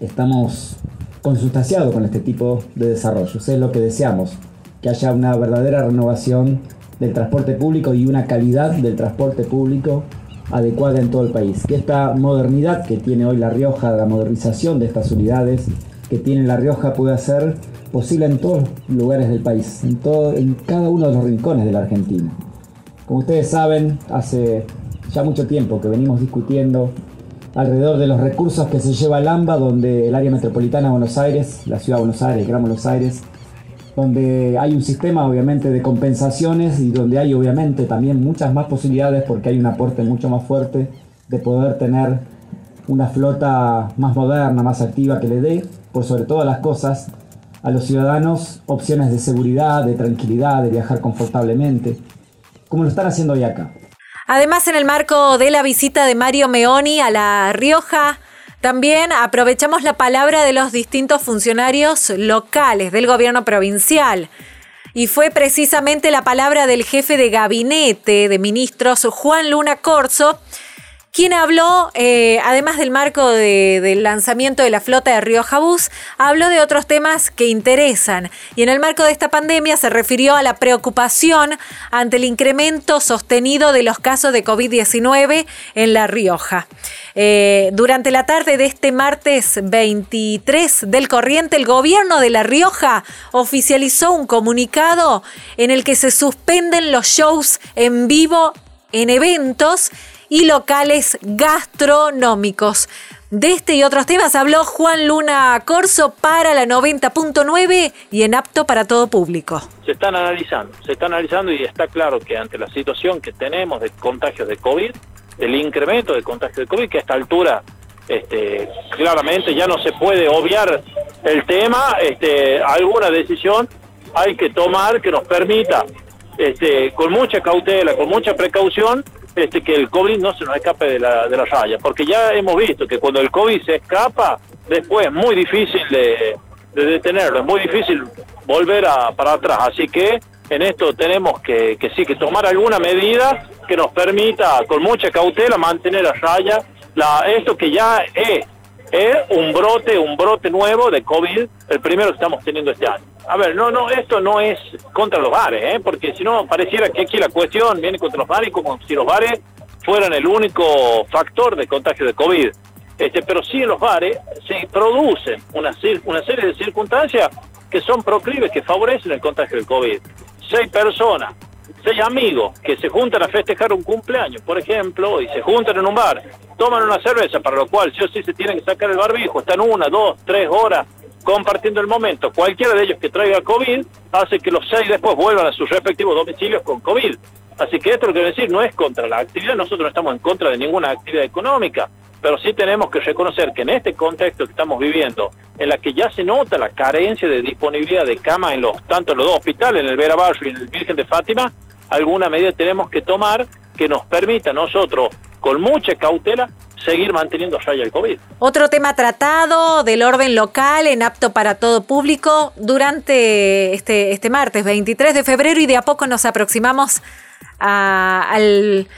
estamos consustanciados con este tipo de desarrollos. Es lo que deseamos, que haya una verdadera renovación del transporte público y una calidad del transporte público adecuada en todo el país. Que esta modernidad que tiene hoy La Rioja, la modernización de estas unidades que tiene La Rioja pueda ser posible en todos los lugares del país, en, todo, en cada uno de los rincones de la Argentina. Como ustedes saben, hace ya mucho tiempo que venimos discutiendo alrededor de los recursos que se lleva el AMBA, donde el área metropolitana de Buenos Aires, la ciudad de Buenos Aires, Gran Buenos Aires, donde hay un sistema obviamente de compensaciones y donde hay obviamente también muchas más posibilidades porque hay un aporte mucho más fuerte de poder tener una flota más moderna, más activa que le dé, por sobre todas las cosas, a los ciudadanos opciones de seguridad, de tranquilidad, de viajar confortablemente, como lo están haciendo hoy acá. Además, en el marco de la visita de Mario Meoni a La Rioja, también aprovechamos la palabra de los distintos funcionarios locales del gobierno provincial. Y fue precisamente la palabra del jefe de gabinete de ministros, Juan Luna Corso, quien habló, eh, además del marco del lanzamiento de la flota de Río Jabús, habló de otros temas que interesan. Y en el marco de esta pandemia se refirió a la preocupación ante el incremento sostenido de los casos de COVID-19 en La Rioja. Eh, durante la tarde de este martes 23 del corriente, el gobierno de La Rioja oficializó un comunicado en el que se suspenden los shows en vivo en eventos y locales gastronómicos. De este y otros temas habló Juan Luna Corso para la 90.9 y en apto para todo público. Se están analizando, se está analizando y está claro que ante la situación que tenemos de contagios de COVID, el incremento de contagios de COVID, que a esta altura este, claramente ya no se puede obviar el tema, este, alguna decisión hay que tomar que nos permita, este, con mucha cautela, con mucha precaución, este, que el COVID no se nos escape de la, de la raya, porque ya hemos visto que cuando el COVID se escapa, después es muy difícil de, detenerlo, es muy difícil volver a, para atrás, así que en esto tenemos que, que sí, que tomar alguna medida que nos permita con mucha cautela mantener a raya. La, esto que ya es, es un brote, un brote nuevo de COVID, el primero que estamos teniendo este año. A ver, no, no, esto no es contra los bares, ¿eh? porque si no pareciera que aquí la cuestión viene contra los bares como si los bares fueran el único factor de contagio de COVID. Este, pero sí en los bares se producen una, una serie de circunstancias que son proclives, que favorecen el contagio del COVID. Seis personas, seis amigos que se juntan a festejar un cumpleaños, por ejemplo, y se juntan en un bar, toman una cerveza, para lo cual sí o sí se tienen que sacar el barbijo, están una, dos, tres horas compartiendo el momento. Cualquiera de ellos que traiga COVID hace que los seis después vuelvan a sus respectivos domicilios con COVID. Así que esto lo que quiero decir no es contra la actividad, nosotros no estamos en contra de ninguna actividad económica, pero sí tenemos que reconocer que en este contexto que estamos viviendo, en la que ya se nota la carencia de disponibilidad de cama en los tanto en los dos hospitales, en el Vera Barrio y en el Virgen de Fátima, alguna medida tenemos que tomar que nos permita a nosotros, con mucha cautela, seguir manteniendo raya el COVID. Otro tema tratado del orden local en apto para todo público durante este, este martes 23 de febrero y de a poco nos aproximamos al,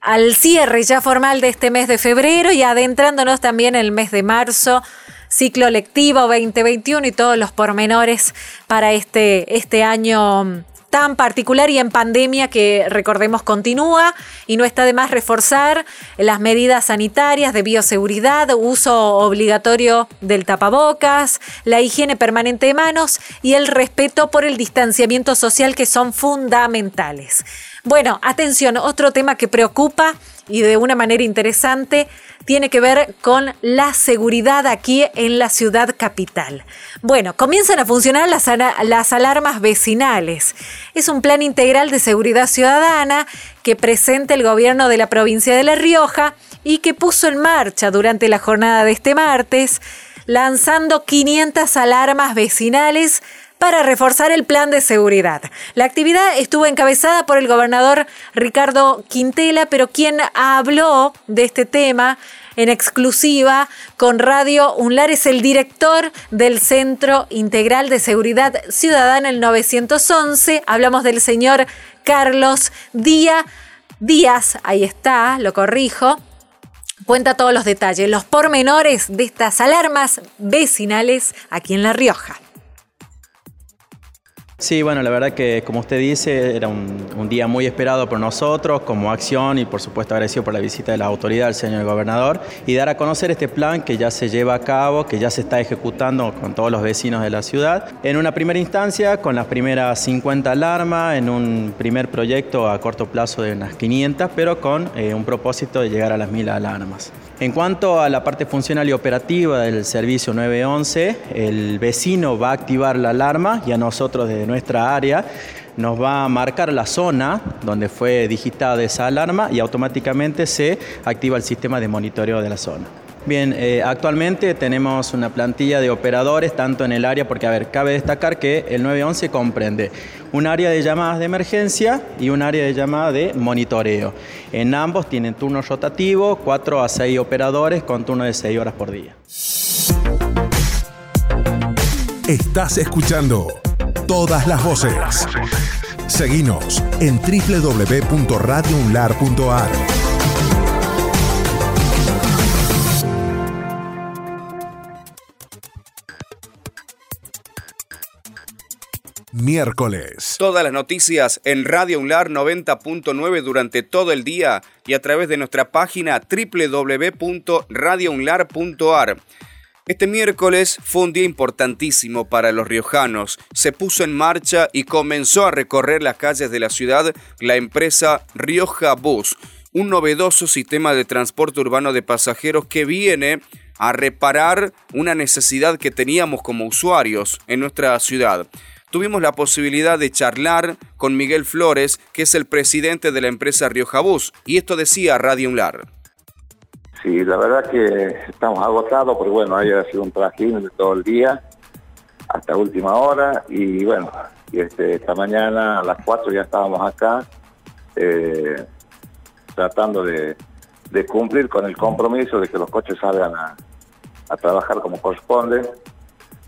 al cierre ya formal de este mes de febrero y adentrándonos también en el mes de marzo ciclo lectivo 2021 y todos los pormenores para este, este año tan particular y en pandemia que recordemos continúa y no está de más reforzar las medidas sanitarias de bioseguridad, uso obligatorio del tapabocas, la higiene permanente de manos y el respeto por el distanciamiento social que son fundamentales. Bueno, atención, otro tema que preocupa y de una manera interesante tiene que ver con la seguridad aquí en la ciudad capital. Bueno, comienzan a funcionar las, alarmas vecinales. Es un plan integral de seguridad ciudadana que presenta el gobierno de la provincia de La Rioja y que puso en marcha durante la jornada de este martes, lanzando 500 alarmas vecinales para reforzar el plan de seguridad. La actividad estuvo encabezada por el gobernador Ricardo Quintela, pero quien habló de este tema en exclusiva con Radio UNLAR es el director del Centro Integral de Seguridad Ciudadana, el 911. Hablamos del señor Carlos Díaz. Díaz, ahí está, lo corrijo, cuenta todos los detalles, los pormenores de estas alarmas vecinales aquí en La Rioja. Sí, bueno, la verdad que como usted dice, era un, día muy esperado por nosotros como acción y por supuesto agradecido por la visita de la autoridad del señor gobernador y dar a conocer este plan que ya se lleva a cabo, que ya se está ejecutando con todos los vecinos de la ciudad. En una primera instancia, con las primeras 50 alarmas, en un primer proyecto a corto plazo de unas 500, pero con eh, un propósito de llegar a las 1000 alarmas. En cuanto a la parte funcional y operativa del servicio 911, el vecino va a activar la alarma y a nosotros desde nuestra área nos va a marcar la zona donde fue digitada esa alarma y automáticamente se activa el sistema de monitoreo de la zona. Bien, eh, actualmente tenemos una plantilla de operadores tanto en el área, porque a ver, cabe destacar que el 911 comprende un área de llamadas de emergencia y un área de llamada de monitoreo. En ambos tienen turnos rotativos, 4 a 6 operadores con turno de 6 horas por día. Estás escuchando todas las voces. Seguinos en www.radiounlar.ar. miércoles. Todas las noticias en Radio Unlar 90.9 durante todo el día y a través de nuestra página www.radiounlar.ar. Este miércoles fue un día importantísimo para los riojanos. Se puso en marcha y comenzó a recorrer las calles de la ciudad la empresa Rioja Bus, un novedoso sistema de transporte urbano de pasajeros que viene a reparar una necesidad que teníamos como usuarios en nuestra ciudad tuvimos la posibilidad de charlar con Miguel Flores, que es el presidente de la empresa Rioja Bus, y esto decía Radio Unlar. Sí, la verdad que estamos agotados, porque bueno, haya sido un trajín de todo el día, hasta última hora, y bueno, y este, esta mañana a las 4 ya estábamos acá, eh, tratando de, cumplir con el compromiso de que los coches salgan a, a trabajar como corresponde,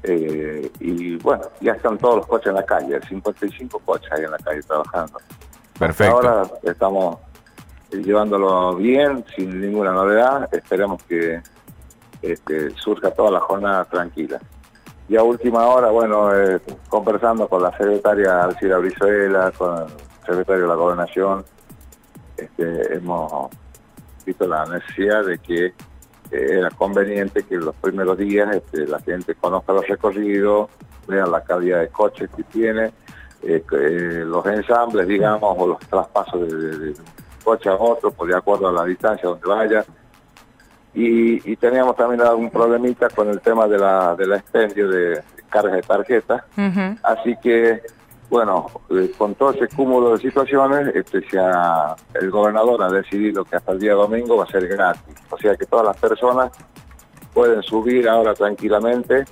eh, y bueno, ya están todos los coches en la calle, 55 coches ahí en la calle trabajando. Perfecto. Ahora estamos llevándolo bien, sin ninguna novedad. Esperemos que este, surja toda la jornada tranquila. Y a última hora, bueno, eh, conversando con la secretaria Alcira Brizuela, con el secretario de la Gobernación, este, hemos visto la necesidad de que era conveniente que los primeros días este, la gente conozca los recorridos, vea la calidad de coches que tiene, eh, eh, los ensambles, digamos, o los traspasos de, coche a otro, por de acuerdo a la distancia donde vaya. Y, teníamos también algún problemita con el tema de la, de la expendio de cargas de tarjetas. Así que bueno, eh, con todo ese cúmulo de situaciones, este, el gobernador ha decidido que hasta el día domingo va a ser gratis. O sea que todas las personas pueden subir ahora tranquilamente,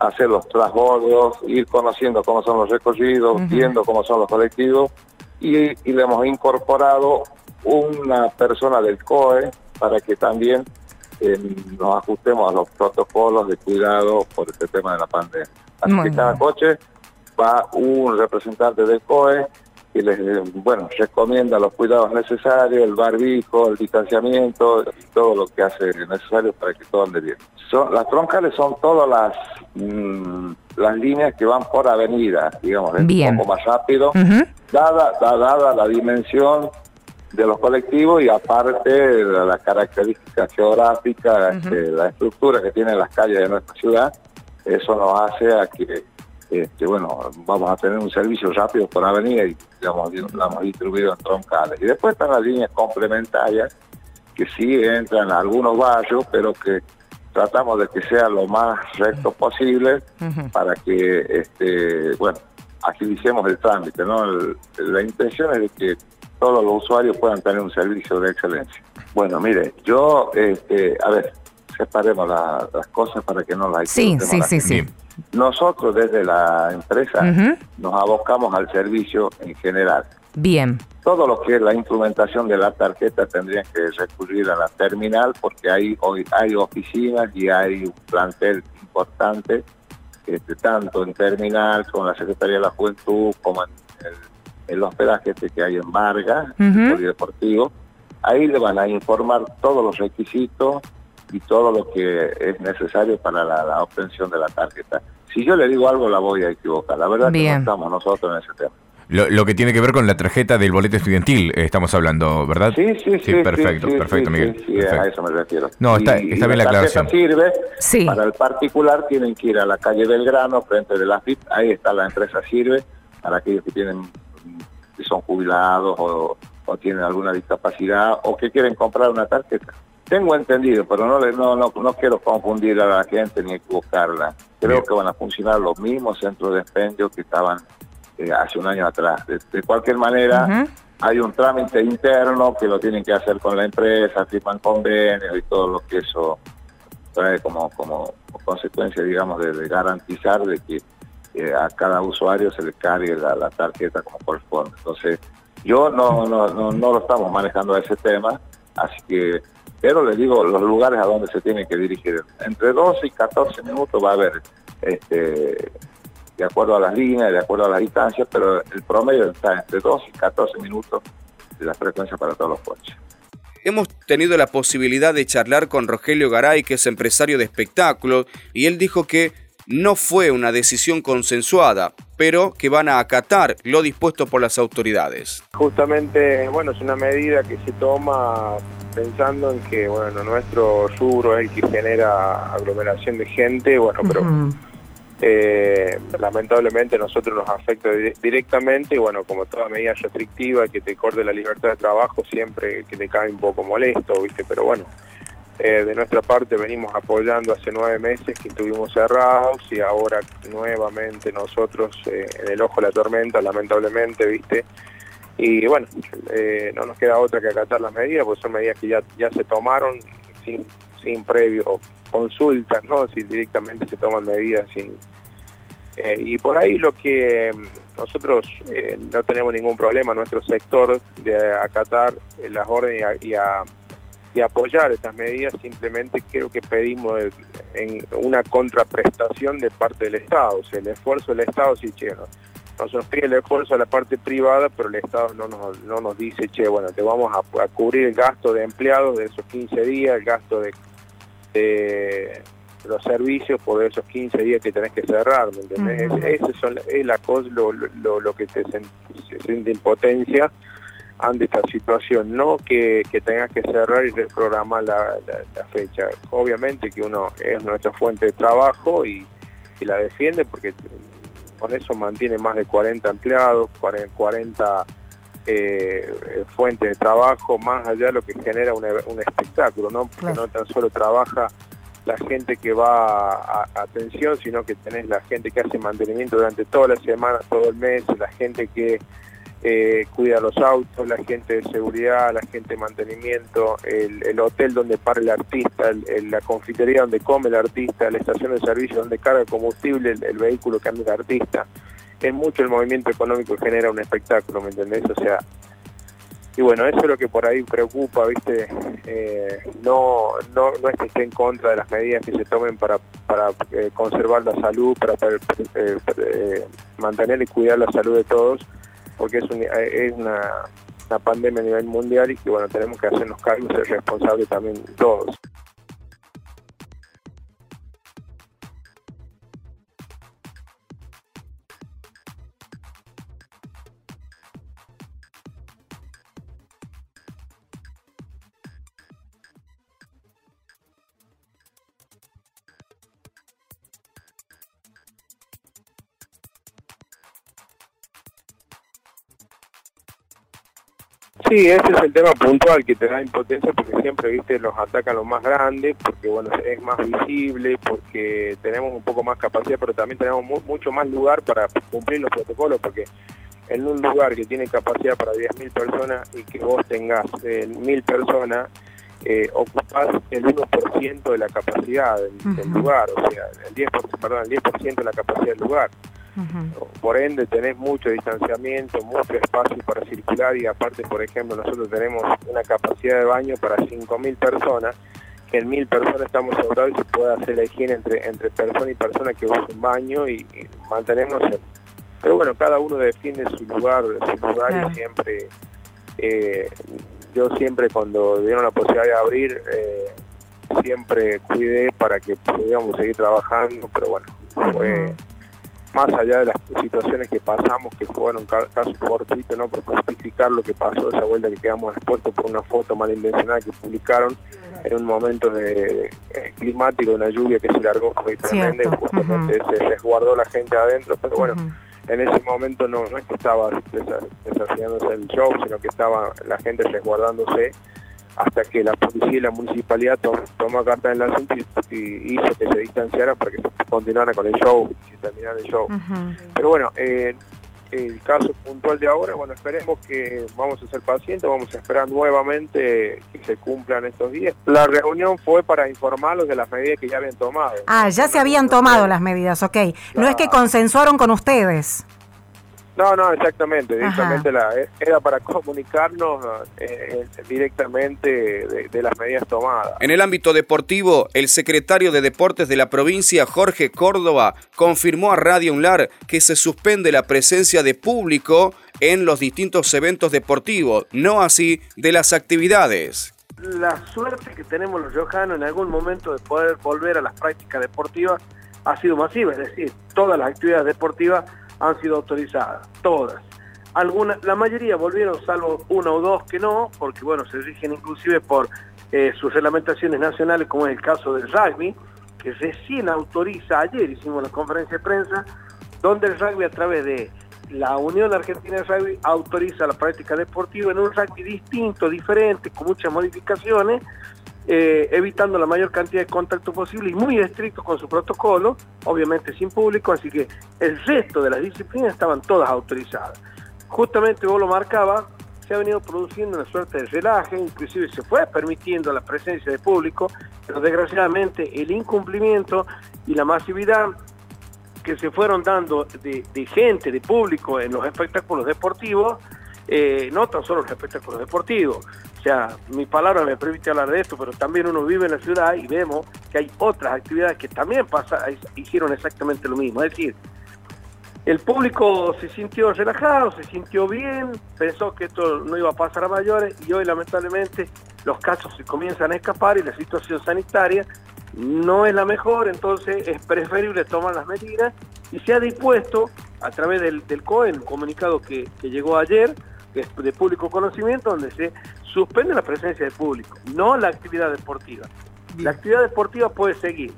hacer los transbordos, ir conociendo cómo son los recorridos, viendo cómo son los colectivos, y, le hemos incorporado una persona del COE para que también eh, nos ajustemos a los protocolos de cuidado por este tema de la pandemia. Así que cada coche va un representante del COE que les bueno recomienda los cuidados necesarios, el barbijo, el distanciamiento, todo lo que hace necesario para que todo ande bien. Son, las troncales son todas las mm, las líneas que van por avenida, digamos, un poco más rápido, dada, dada la dimensión de los colectivos y aparte la, la característica geográfica, este, la estructura que tienen las calles de nuestra ciudad, eso nos hace a que este, bueno, vamos a tener un servicio rápido por avenida y digamos, lo hemos distribuido en troncales. Y después están las líneas complementarias que sí entran a algunos barrios, pero que tratamos de que sea lo más recto posible para que, este, bueno, agilicemos el trámite, ¿no? la intención es de que todos los usuarios puedan tener un servicio de excelencia. Bueno, mire, yo, este, a ver, separemos las cosas para que no las Sí, sí, sí, sí. Nosotros desde la empresa nos abocamos al servicio en general. Bien. Todo lo que es la implementación de la tarjeta tendrían que recurrir a la terminal porque ahí hoy hay oficinas y hay un plantel importante, este, tanto en terminal con la Secretaría de la Juventud como en el, el hospedaje este que hay en Vargas, Ujú. el polideportivo. Ahí le van a informar todos los requisitos y todo lo que es necesario para la, la obtención de la tarjeta. Si yo le digo algo, la voy a equivocar. La verdad que no estamos nosotros en ese tema. Lo, lo que tiene que ver con la tarjeta del boleto estudiantil, eh, estamos hablando, ¿verdad? Sí, sí, sí. perfecto, sí, perfecto, sí, Miguel. sí, sí, perfecto. a eso me refiero. No, está- Y- está y bien la aclaración. sirve. Sí. Para el particular tienen que ir a la calle Belgrano, frente de la FIP. Ahí está la empresa Sirve, para aquellos que tienen que son jubilados o, o tienen alguna discapacidad o que quieren comprar una tarjeta. Tengo entendido, pero no, no, no, no quiero confundir a la gente ni equivocarla. Creo que van a funcionar los mismos centros de expendio que estaban eh, hace un año atrás. De, de cualquier manera, hay un trámite interno que lo tienen que hacer con la empresa, firman convenios y todo lo que eso trae como, como consecuencia, digamos, de, de garantizar de que eh, a cada usuario se le cargue la, tarjeta como corresponde. Entonces, yo no, no, no, lo estamos manejando ese tema, así que, pero les digo, los lugares a donde se tienen que dirigir, entre 12 y 14 minutos va a haber, este, de acuerdo a las líneas, de acuerdo a las distancias, pero el promedio está entre 12 y 14 minutos de la frecuencia para todos los coches. Hemos tenido la posibilidad de charlar con Rogelio Garay, que es empresario de espectáculos, y él dijo que no fue una decisión consensuada, pero que van a acatar lo dispuesto por las autoridades. Justamente, bueno, es una medida que se toma pensando en que, bueno, nuestro rubro es el que genera aglomeración de gente, bueno, pero eh, lamentablemente a nosotros nos afecta di- directamente y bueno, como toda medida restrictiva que te corte la libertad de trabajo siempre que te cae un poco molesto, ¿viste? Pero bueno, eh, de nuestra parte venimos apoyando hace nueve meses que estuvimos cerrados y ahora nuevamente nosotros eh, en el ojo de la tormenta, lamentablemente, ¿viste? Y bueno, eh, no nos queda otra que acatar las medidas, porque son medidas que ya, ya se tomaron sin, sin previo consulta, ¿no? Si directamente se toman medidas sin... y por ahí lo que mm, nosotros no tenemos ningún problema, nuestro sector, de acatar las órdenes y, y a- y apoyar estas medidas, simplemente creo que pedimos en una contraprestación de parte del Estado, o sea, el esfuerzo del Estado sí, che, no, nos pide el esfuerzo a la parte privada, pero el Estado no nos, no nos dice, che, bueno, te vamos a, a cubrir el gasto de empleados de esos 15 días, el gasto de, de los servicios por esos 15 días que tenés que cerrar, ¿me entendés? Es- Ese son, es la cosa, lo, lo, lo que te se siente impotencia ante esta situación, no que, que tengas que cerrar y reprogramar la, la- la fecha. Obviamente que uno es nuestra fuente de trabajo y, y la defiende porque con eso mantiene más de 40 empleados, 40, 40 eh, fuentes de trabajo, más allá de lo que genera un, un espectáculo, ¿no? Porque no tan solo trabaja la gente que va a, a atención, sino que tenés la gente que hace mantenimiento durante toda la semana, todo el mes, la gente que eh, cuida los autos, la gente de seguridad, la gente de mantenimiento, el, el hotel donde para el artista, la confitería donde come el artista, la estación de servicio donde carga combustible el, vehículo que anda el artista. Es mucho el movimiento económico que genera un espectáculo, ¿me entendés? O sea, y bueno, eso es lo que por ahí preocupa, ¿viste? Eh, no, no, no es que esté en contra de las medidas que se tomen para, para eh, conservar la salud, para, para, eh, mantener y cuidar la salud de todos, porque es, un- es una, pandemia a nivel mundial y que bueno, tenemos que hacernos cargo y ser responsables también todos. Sí, ese es el tema puntual que te da impotencia porque siempre, viste, los atacan los más grandes, porque bueno, es más visible, porque tenemos un poco más capacidad, pero también tenemos mu- mucho más lugar para cumplir los protocolos, porque en un lugar que tiene capacidad para 10.000 personas y que vos tengas eh, 1.000 personas eh, ocupar el 1% de la capacidad del, del lugar, o sea, el 10%, perdón, el 10% de la capacidad del lugar. Por ende, tenés mucho distanciamiento, mucho espacio para circular y aparte, por ejemplo, nosotros tenemos una capacidad de baño para 5.000 personas, que en 1.000 personas estamos sobrados y se puede hacer la higiene entre, entre persona y persona que usa un baño y, y mantenemos el... Pero bueno, cada uno defiende su lugar, su lugar y siempre... eh, yo siempre cuando dieron la posibilidad de abrir, eh, siempre cuidé para que pudiéramos seguir trabajando, pero bueno, fue más allá de las situaciones que pasamos, que fueron ca- casos fortuitos, ¿no? Por justificar lo que pasó, esa vuelta que quedamos expuestos por una foto malintencionada que publicaron en un momento de, eh, climático, una lluvia que se largó muy tremenda y justamente se resguardó la gente adentro, pero bueno, en ese momento no, no es que estaba desafiándose el show, sino que estaba la gente resguardándose hasta que la policía y la municipalidad to- tomó carta en el asunto y, y hizo que se distanciara para que se continuara con el show y terminara el show. Pero bueno, eh, el caso puntual de ahora, bueno, esperemos que vamos a ser pacientes, vamos a esperar nuevamente que se cumplan estos días. La reunión fue para informarlos de las medidas que ya habían tomado. Ah, ya se habían tomado las medidas, ok. No es que consensuaron con ustedes. No, no, exactamente, directamente la, era para comunicarnos eh, eh, directamente de, de las medidas tomadas. En el ámbito deportivo, el secretario de Deportes de la provincia, Jorge Córdoba, confirmó a Radio Unlar que se suspende la presencia de público en los distintos eventos deportivos, no así de las actividades. la suerte que tenemos los riojanos en algún momento de poder volver a las prácticas deportivas ha sido masiva, es decir, todas las actividades deportivas han sido autorizadas, todas. Algunas, la mayoría volvieron, salvo una o dos que no, porque bueno, se rigen inclusive por eh, sus reglamentaciones nacionales, como es el caso del rugby, que recién autoriza, ayer hicimos la conferencia de prensa, donde el rugby a través de la Unión Argentina de Rugby autoriza la práctica deportiva en un rugby distinto, diferente, con muchas modificaciones, eh, evitando la mayor cantidad de contacto posible y muy estricto con su protocolo, obviamente sin público, así que el resto de las disciplinas estaban todas autorizadas. Justamente vos lo marcabas, se ha venido produciendo una suerte de relaje, inclusive se fue permitiendo la presencia de público, pero desgraciadamente el incumplimiento y la masividad que se fueron dando de, de gente, de público en los espectáculos deportivos, eh, no tan solo los espectáculos deportivos. O sea, mi palabra me permite hablar de esto, pero también uno vive en la ciudad y vemos que hay otras actividades que también pasa, hicieron exactamente lo mismo. Es decir, el público se sintió relajado, se sintió bien, pensó que esto no iba a pasar a mayores y hoy lamentablemente los casos se comienzan a escapar y la situación sanitaria no es la mejor, entonces es preferible tomar las medidas y se ha dispuesto a través del, del COE, el comunicado que, llegó ayer, de público conocimiento, donde se suspende la presencia de público, no la actividad deportiva. La actividad deportiva puede seguir.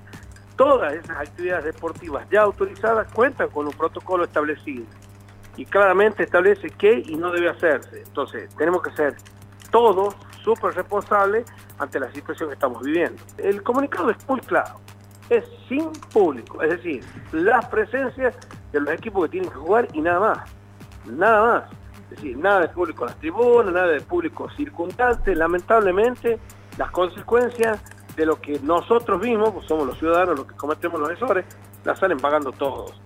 Todas esas actividades deportivas ya autorizadas cuentan con un protocolo establecido y claramente establece qué y no debe hacerse. Entonces, tenemos que ser todos súper responsables ante la situación que estamos viviendo. El comunicado es muy claro, es sin público, es decir, las presencias de los equipos que tienen que jugar y nada más, nada más. Decir, nada de público en las tribunas, nada de público circundante. Lamentablemente, las consecuencias de lo que nosotros mismos, pues somos los ciudadanos los que cometemos los errores, las salen pagando todos.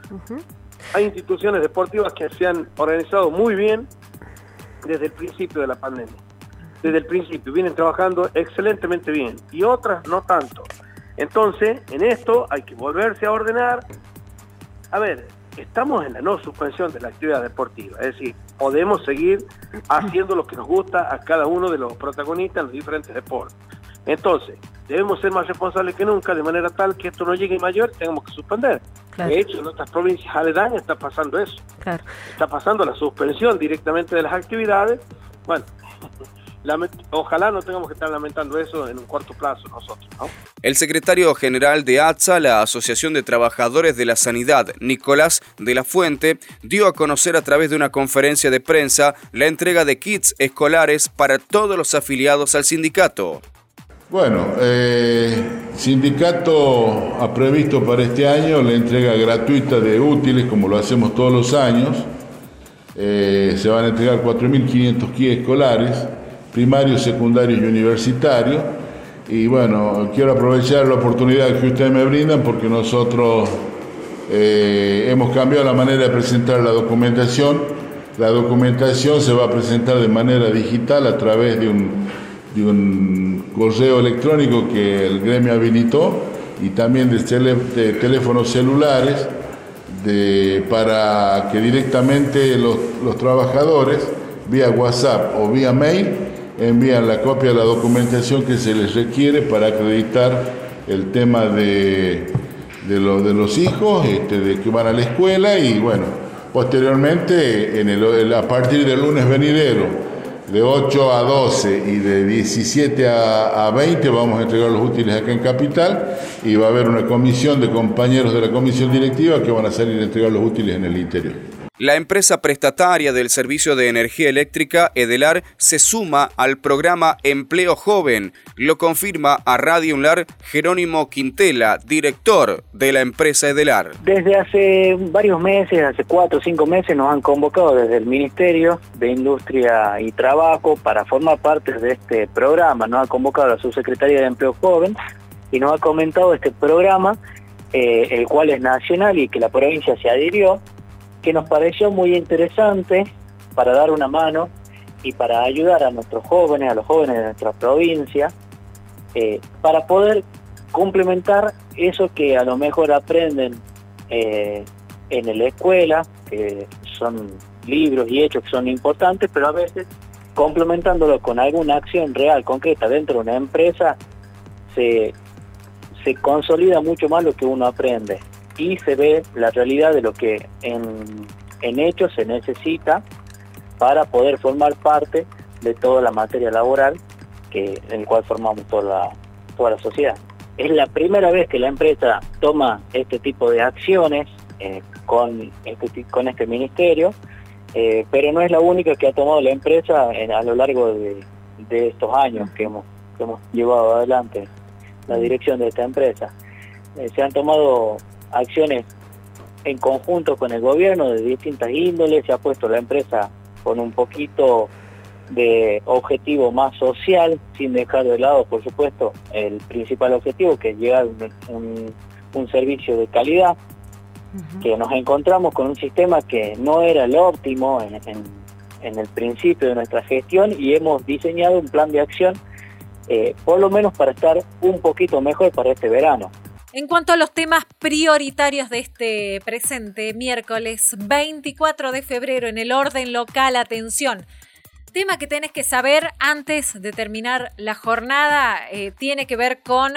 Hay instituciones deportivas que se han organizado muy bien desde el principio de la pandemia. Desde el principio vienen trabajando excelentemente bien y otras no tanto. Entonces, en esto hay que volverse a ordenar. A ver, estamos en la no suspensión de la actividad deportiva, es decir, podemos seguir haciendo lo que nos gusta a cada uno de los protagonistas en los diferentes deportes. Entonces, debemos ser más responsables que nunca, de manera tal que esto no llegue mayor tengamos que suspender. Claro. De hecho, en otras provincias aledañas está pasando eso. Claro. Está pasando la suspensión directamente de las actividades. Bueno, ojalá no tengamos que estar lamentando eso en un corto plazo nosotros, ¿no? El secretario general de ATSA, la Asociación de Trabajadores de la Sanidad, Nicolás de la Fuente, dio a conocer a través de una conferencia de prensa la entrega de kits escolares para todos los afiliados al sindicato. Bueno, eh, sindicato ha previsto para este año la entrega gratuita de útiles, como lo hacemos todos los años. Eh, se van a entregar 4.500 kits escolares, primarios, secundarios y universitarios. Y bueno, quiero aprovechar la oportunidad que ustedes me brindan porque nosotros eh, hemos cambiado la manera de presentar la documentación. La documentación se va a presentar de manera digital a través de un, correo electrónico que el gremio habilitó y también de, teléfonos celulares para que directamente los trabajadores vía WhatsApp o vía mail envían la copia de la documentación que se les requiere para acreditar el tema de, de, los hijos, este, de que van a la escuela y bueno, posteriormente a partir del lunes venidero de 8 a 12 y de 17 a, a 20 vamos a entregar los útiles acá en Capital y va a haber una comisión de compañeros de la comisión directiva que van a salir a entregar los útiles en el interior. La empresa prestataria del servicio de energía eléctrica, Edelar, se suma al programa Empleo Joven. Lo confirma a Radio Unlar Jerónimo Quintela, director de la empresa Edelar. Desde hace varios meses, hace cuatro o cinco meses, nos han convocado desde el Ministerio de Industria y Trabajo para formar parte de este programa. Nos ha convocado la subsecretaría de Empleo Joven y nos ha comentado este programa, eh, el cual es nacional y que la provincia se adhirió que nos pareció muy interesante para dar una mano y para ayudar a nuestros jóvenes, a los jóvenes de nuestra provincia, eh, para poder complementar eso que a lo mejor aprenden eh, en la escuela, que son libros y hechos que son importantes, pero a veces complementándolo con alguna acción real, concreta dentro de una empresa, se, se consolida mucho más lo que uno aprende y se ve la realidad de lo que en, en hechos se necesita para poder formar parte de toda la materia laboral que, en el cual formamos toda la, toda la sociedad. Es la primera vez que la empresa toma este tipo de acciones eh, con, este, con este ministerio, eh, pero no es la única que ha tomado la empresa a lo largo de, de estos años que hemos, que hemos llevado adelante la dirección de esta empresa. Eh, se han tomado acciones en conjunto con el gobierno de distintas índoles, se ha puesto la empresa con un poquito de objetivo más social, sin dejar de lado, por supuesto, el principal objetivo, que es llegar un, un servicio de calidad, que nos encontramos con un sistema que no era el óptimo en, en, en, el principio de nuestra gestión y hemos diseñado un plan de acción, eh, por lo menos para estar un poquito mejor para este verano. En cuanto a los temas prioritarios de este presente miércoles 24 de febrero en el orden local, atención. Tema que tenés que saber antes de terminar la jornada eh, tiene que ver con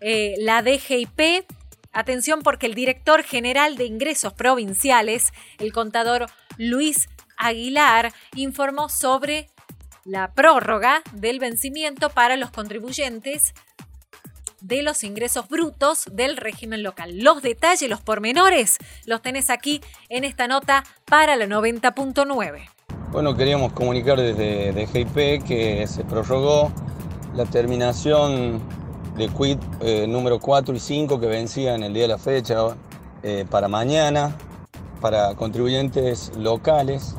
eh, la DGIP. Atención porque el director general de ingresos provinciales, el contador Luis Aguilar, informó sobre la prórroga del vencimiento para los contribuyentes de los ingresos brutos del régimen local. Los detalles, los pormenores, los tenés aquí en esta nota para la 90.9. Bueno, queríamos comunicar desde DGIP que se prorrogó la terminación de quit eh, número 4 y 5 que vencían el día de la fecha eh, para mañana para contribuyentes locales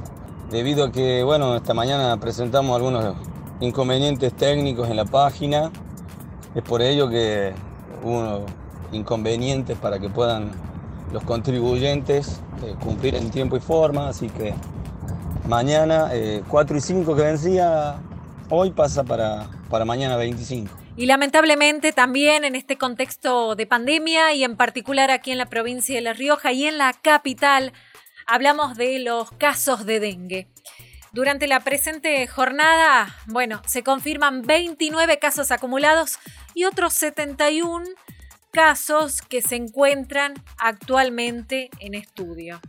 debido a que bueno esta mañana presentamos algunos inconvenientes técnicos en la página es por ello que hubo inconvenientes para que puedan los contribuyentes eh, cumplir en tiempo y forma, así que mañana 4 eh, y 5 que vencía, hoy pasa para, para mañana 25. Y lamentablemente también en este contexto de pandemia y en particular aquí en la provincia de La Rioja y en la capital, hablamos de los casos de dengue. Durante la presente jornada, bueno, se confirman 29 casos acumulados y otros 71 casos que se encuentran actualmente en estudio.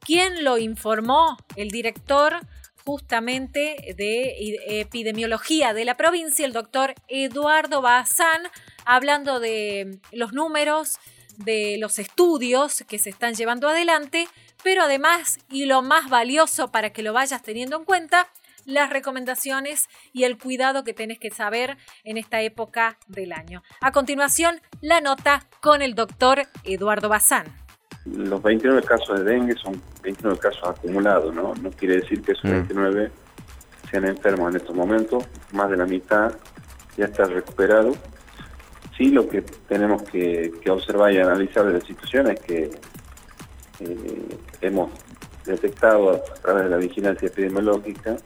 ¿Quién lo informó? El director justamente de epidemiología de la provincia, el doctor Eduardo Bazán, hablando de los números, de los estudios que se están llevando adelante pero además, y lo más valioso para que lo vayas teniendo en cuenta, las recomendaciones y el cuidado que tenés que saber en esta época del año. A continuación, la nota con el doctor Eduardo Bazán. Los 29 casos de dengue son 29 casos acumulados, ¿no? No quiere decir que esos 29 mm. sean enfermos en estos momentos, más de la mitad ya está recuperado Sí, lo que tenemos que, observar y analizar de la situación es que eh, hemos detectado a través de la vigilancia epidemiológica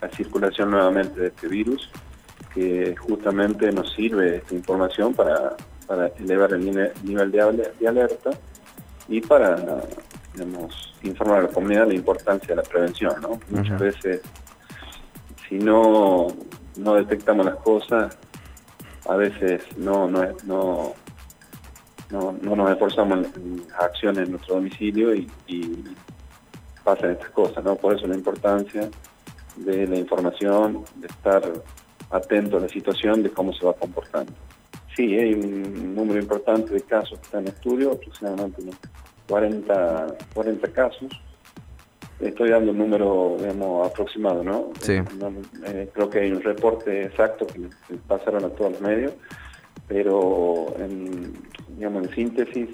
la circulación nuevamente de este virus, que justamente nos sirve esta información para, elevar el nivel, de, alerta y para informar a la comunidad la importancia de la prevención. Muchas veces, si no, no detectamos las cosas, a veces no, no, no, no, nos esforzamos en, acciones en nuestro domicilio y, pasan estas cosas, ¿no? Por eso la importancia de la información, de estar atento a la situación, de cómo se va comportando. Sí, hay un número importante de casos que están en estudio, aproximadamente 40, 40 casos. Estoy dando un número, digamos, aproximado, ¿no? Sí. Eh, creo que hay un reporte exacto que pasaron a todos los medios, pero en, digamos, en síntesis,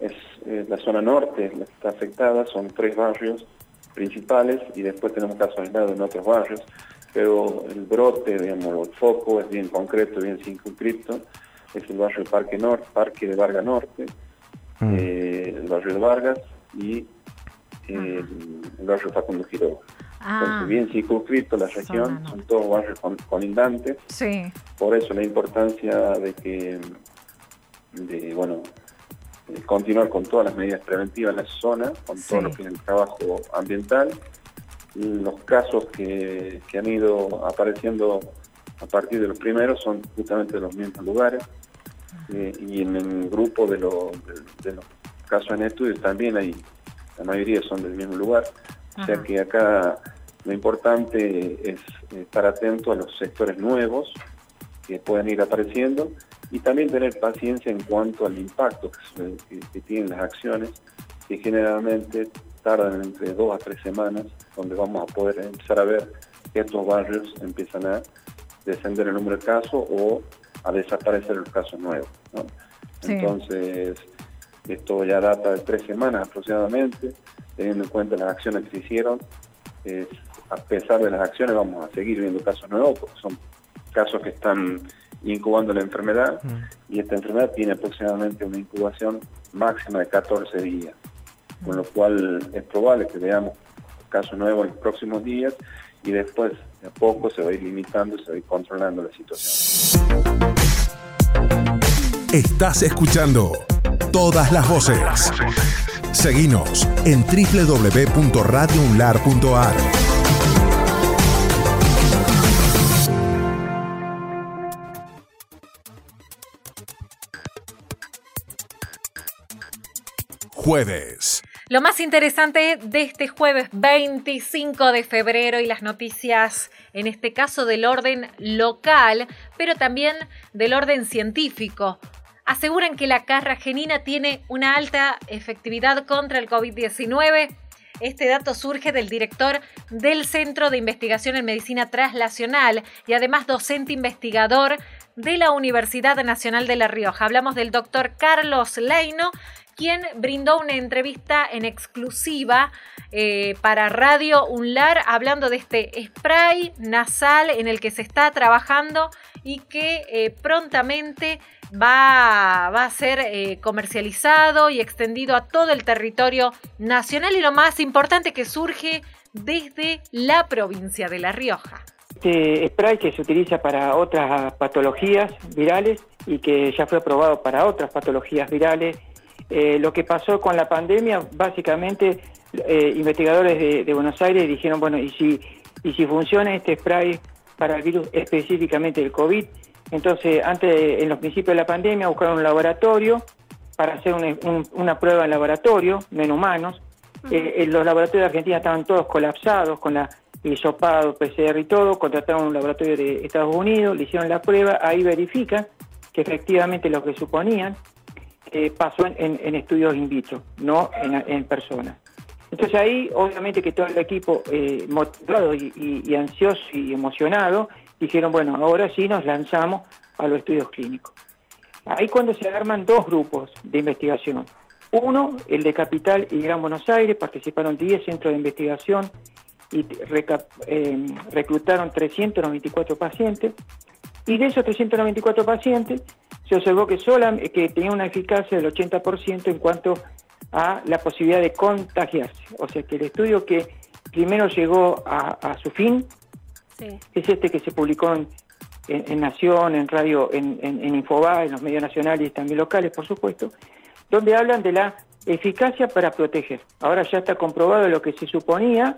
es la zona norte la que está afectada, son tres barrios principales y después tenemos casos aislados en otros barrios, pero el brote, digamos, el foco es bien concreto, bien circunscrito, es el barrio de Parque Norte, Parque de Vargas Norte, mm. eh, el barrio de Vargas y eh, el barrio Facundo Quiroga. Ah. Entonces, bien circunscrito la región, son todos barrios colindantes. Sí. Por eso la importancia de que, de, bueno, continuar con todas las medidas preventivas en la zona, con todo lo que es el trabajo ambiental. Los casos que, han ido apareciendo a partir de los primeros son justamente de los mismos lugares. Eh, y en el grupo de, los casos en estudio también hay, la mayoría son del mismo lugar. O sea que acá lo importante es estar atento a los sectores nuevos que pueden ir apareciendo y también tener paciencia en cuanto al impacto que, tienen las acciones, que generalmente tardan entre dos a tres semanas, donde vamos a poder empezar a ver que estos barrios empiezan a descender el número de casos o a desaparecer los casos nuevos. Entonces, esto ya data de tres semanas aproximadamente, teniendo en cuenta las acciones que se hicieron. a pesar de las acciones vamos a seguir viendo casos nuevos, porque son casos que están incubando la enfermedad mm. y esta enfermedad tiene aproximadamente una incubación máxima de 14 días, con lo cual es probable que veamos casos nuevos en los próximos días y después de a poco se va a ir limitando, se va a ir controlando la situación. Estás escuchando todas las voces. Seguinos en www.radiounlar.ar. jueves. Lo más interesante de este jueves 25 de febrero y las noticias, en este caso del orden local, pero también del orden científico. Aseguran que la carragenina tiene una alta efectividad contra el COVID-19. Este dato surge del director del Centro de Investigación en Medicina Translacional y además docente investigador de la Universidad Nacional de La Rioja. Hablamos del doctor Carlos Leino, quien brindó una entrevista en exclusiva eh, para Radio Unlar hablando de este spray nasal en el que se está trabajando y que eh, prontamente va, a ser eh, comercializado y extendido a todo el territorio nacional y lo más importante que surge desde la provincia de La Rioja. Este spray que se utiliza para otras patologías virales y que ya fue aprobado para otras patologías virales eh, lo que pasó con la pandemia, básicamente, eh, investigadores de, Buenos Aires dijeron, bueno, ¿y si, y si funciona este spray para el virus específicamente el COVID? Entonces, antes, en los principios de la pandemia, buscaron un laboratorio para hacer una prueba en laboratorio, no en humanos. Eh, los laboratorios de Argentina estaban todos colapsados con la hisopado, PCR y todo, contrataron un laboratorio de Estados Unidos, le hicieron la prueba, ahí verifican que efectivamente lo que suponían, eh, pasó en, estudios in vitro, no en, personas. Entonces ahí, obviamente que todo el equipo eh, motivado y, ansioso y emocionado, dijeron, bueno, ahora sí nos lanzamos a los estudios clínicos. Ahí cuando se arman dos grupos de investigación. Uno, el de Capital y Gran Buenos Aires, participaron 10 centros de investigación y eh, reclutaron 394 pacientes. Y de esos 394 pacientes, se observó que, sola, que tenía una eficacia del 80% en cuanto a la posibilidad de contagiarse. O sea que el estudio que primero llegó a, su fin es este que se publicó en, en, Nación, en Radio, en, en, en Infobae, en los medios nacionales y también locales, por supuesto, donde hablan de la eficacia para proteger. Ahora ya está comprobado lo que se suponía,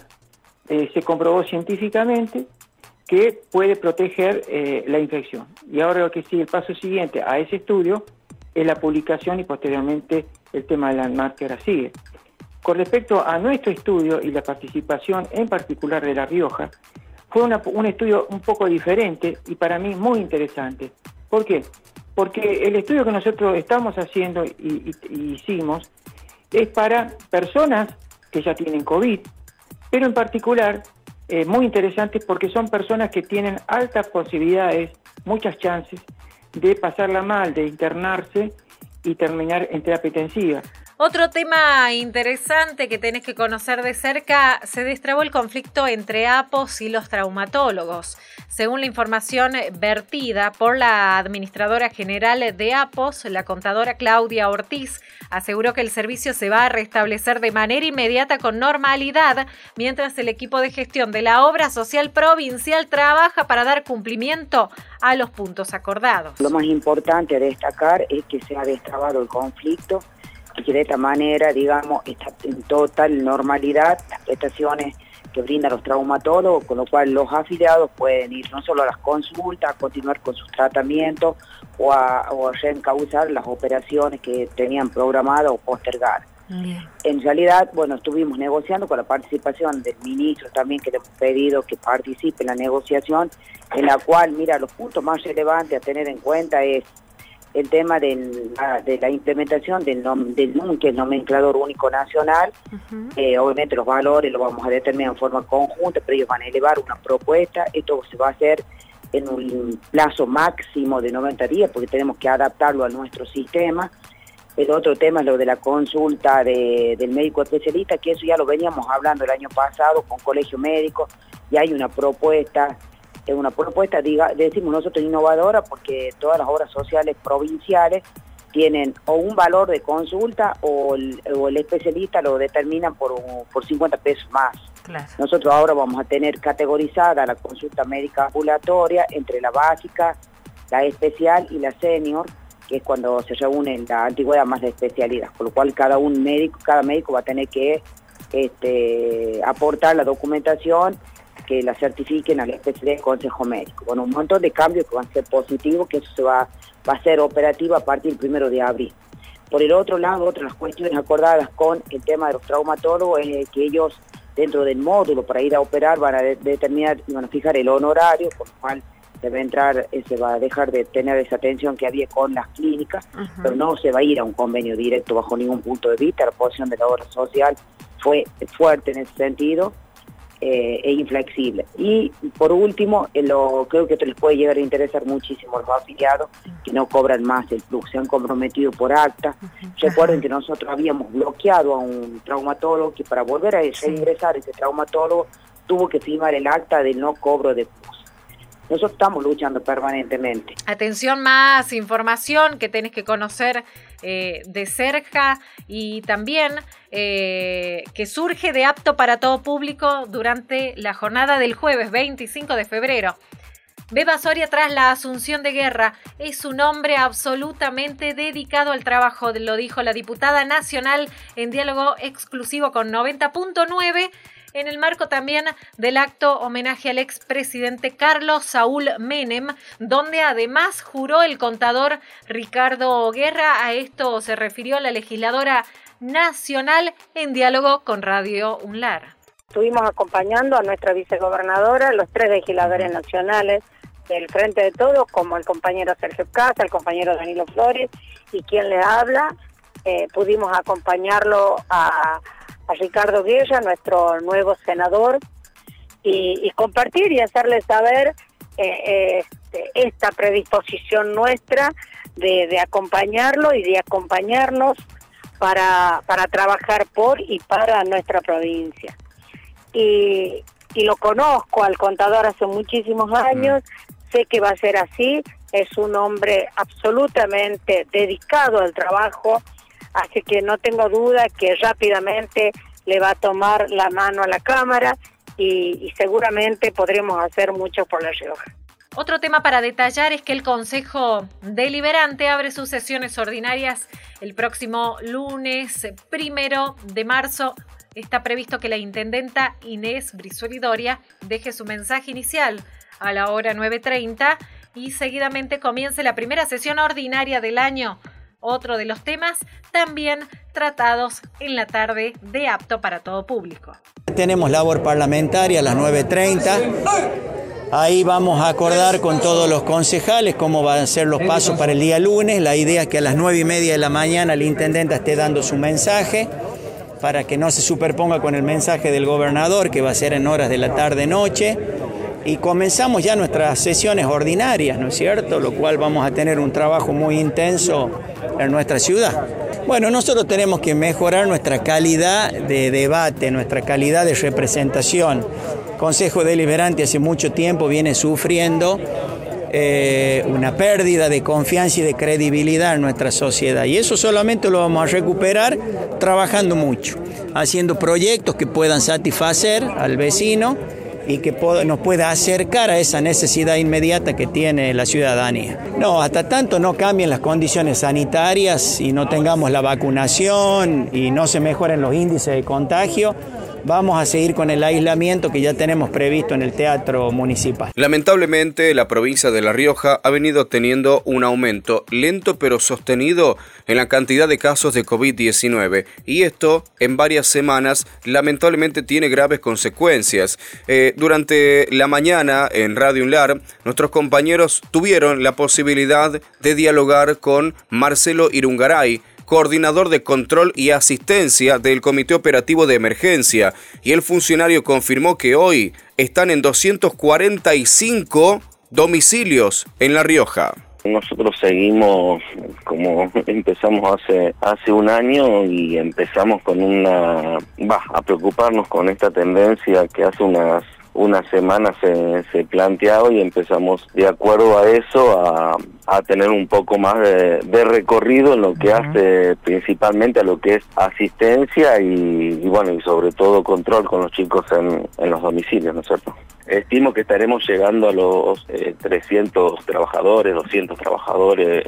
eh, se comprobó científicamente que puede proteger eh, la infección. Y ahora lo que sigue, el paso siguiente a ese estudio es la publicación y posteriormente el tema de la ahora sigue. Con respecto a nuestro estudio y la participación en particular de La Rioja, fue un estudio un poco diferente y para mí muy interesante. ¿Por qué? Porque el estudio que nosotros estamos haciendo y, hicimos es para personas que ya tienen COVID, pero en particular eh, muy interesante porque son personas que tienen altas posibilidades, muchas chances de pasarla mal, de internarse y terminar en terapia intensiva. Otro tema interesante que tenés que conocer de cerca, se destrabó el conflicto entre APOS y los traumatólogos. Según la información vertida por la administradora general de APOS, la contadora Claudia Ortiz, aseguró que el servicio se va a restablecer de manera inmediata con normalidad, mientras el equipo de gestión de la obra social provincial trabaja para dar cumplimiento a los puntos acordados. Lo más importante a destacar es que se ha destrabado el conflicto y que de esta manera, digamos, está en total normalidad las prestaciones que brindan los traumatólogos, con lo cual los afiliados pueden ir no solo a las consultas, a continuar con sus tratamientos o a, o a reencauzar las operaciones que tenían programadas o postergadas. En realidad, bueno, estuvimos negociando con la participación del ministro también que le hemos pedido que participe en la negociación, en la cual, mira, los puntos más relevantes a tener en cuenta es el tema del, de la implementación del, del NUM, que es el nomenclador único nacional. Eh, obviamente los valores los vamos a determinar en forma conjunta, pero ellos van a elevar una propuesta. Esto se va a hacer en un plazo máximo de 90 días, porque tenemos que adaptarlo a nuestro sistema. El otro tema es lo de la consulta del médico especialista, que eso ya lo veníamos hablando el año pasado con Colegio Médico, y hay una propuesta es una propuesta, diga, decimos nosotros innovadora, porque todas las obras sociales provinciales tienen o un valor de consulta o el, especialista lo determinan por, por 50 pesos más. Nosotros ahora vamos a tener categorizada la consulta médica ambulatoria entre la básica, la especial y la senior, que es cuando se reúnen la antigüedad más la especialidad, con lo cual cada un médico, cada médico va a tener que este, aportar la documentación que la certifiquen a la especie de Consejo Médico, con un montón de cambios que van a ser positivos, que eso se va, va a ser operativo a partir del primero de abril. Por el otro lado, otra de las cuestiones acordadas con el tema de los traumatólogos es que ellos dentro del módulo para ir a operar van a determinar y van a fijar el honorario, por lo cual se va a entrar, eh, se va a dejar de tener esa atención que había con las clínicas, pero no se va a ir a un convenio directo bajo ningún punto de vista. La posición de la obra social fue fuerte en ese sentido eh, e inflexible. Y por último, eh, lo, creo que esto les puede llegar a interesar muchísimo a los afiliados que no cobran más el plus, se han comprometido por acta. Recuerden que nosotros habíamos bloqueado a un traumatólogo que para volver a reingresar ese traumatólogo tuvo que firmar el acta del no cobro de plus. Nosotros estamos luchando permanentemente. Atención, más información que tenés que conocer eh, de cerca y también eh, que surge de apto para todo público durante la jornada del jueves 25 de febrero. Beba Soria tras la asunción de guerra es un hombre absolutamente dedicado al trabajo, lo dijo la diputada nacional en diálogo exclusivo con 90.9 en el marco también del acto homenaje al expresidente Carlos Saúl Menem, donde además juró el contador Ricardo Guerra. A esto se refirió la legisladora nacional en diálogo con Radio UNLAR. Estuvimos acompañando a nuestra vicegobernadora, los tres legisladores nacionales del Frente de Todos, como el compañero Sergio Casa, el compañero Danilo Flores y quien le habla. Eh, pudimos acompañarlo a a Ricardo Guerra, nuestro nuevo senador, y, compartir y hacerle saber eh, este, esta predisposición nuestra de, acompañarlo y de acompañarnos para, para trabajar por y para nuestra provincia. Y, lo conozco al contador hace muchísimos años, sé que va a ser así, es un hombre absolutamente dedicado al trabajo, así que no tengo duda que rápidamente le va a tomar la mano a la Cámara y, seguramente podremos hacer mucho por La Rioja. Otro tema para detallar es que el Consejo Deliberante abre sus sesiones ordinarias el próximo lunes primero de marzo. Está previsto que la intendenta Inés Brisuelidoria deje su mensaje inicial a la hora 9.30 y seguidamente comience la primera sesión ordinaria del año. Otro de los temas también tratados en la tarde de apto para todo público. Tenemos labor parlamentaria a las 9.30. Ahí vamos a acordar con todos los concejales cómo van a ser los pasos para el día lunes. La idea es que a las nueve y media de la mañana el intendente esté dando su mensaje para que no se superponga con el mensaje del gobernador que va a ser en horas de la tarde-noche. Y comenzamos ya nuestras sesiones ordinarias, ¿no es cierto? Lo cual vamos a tener un trabajo muy intenso en nuestra ciudad. Bueno, nosotros tenemos que mejorar nuestra calidad de debate, nuestra calidad de representación. Consejo Deliberante hace mucho tiempo viene sufriendo eh, una pérdida de confianza y de credibilidad en nuestra sociedad. Y eso solamente lo vamos a recuperar trabajando mucho, haciendo proyectos que puedan satisfacer al vecino y que nos pueda acercar a esa necesidad inmediata que tiene la ciudadanía. No, hasta tanto no cambien las condiciones sanitarias y no tengamos la vacunación y no se mejoren los índices de contagio, vamos a seguir con el aislamiento que ya tenemos previsto en el teatro municipal. Lamentablemente, la provincia de La Rioja ha venido teniendo un aumento lento pero sostenido en la cantidad de casos de COVID-19 y esto en varias semanas lamentablemente tiene graves consecuencias. Eh, durante la mañana en Radio Unlar, nuestros compañeros tuvieron la posibilidad de dialogar con Marcelo Irungaray, coordinador de control y asistencia del Comité Operativo de Emergencia, y el funcionario confirmó que hoy están en 245 domicilios en La Rioja. Nosotros seguimos como empezamos hace hace un año y empezamos con una va a preocuparnos con esta tendencia que hace unas una semana se, se planteaba y empezamos de acuerdo a eso a, a tener un poco más de, recorrido en lo que hace principalmente a lo que es asistencia y, bueno y sobre todo control con los chicos en, en los domicilios, ¿no es cierto? Estimo que estaremos llegando a los 300 eh, trabajadores, 200 trabajadores,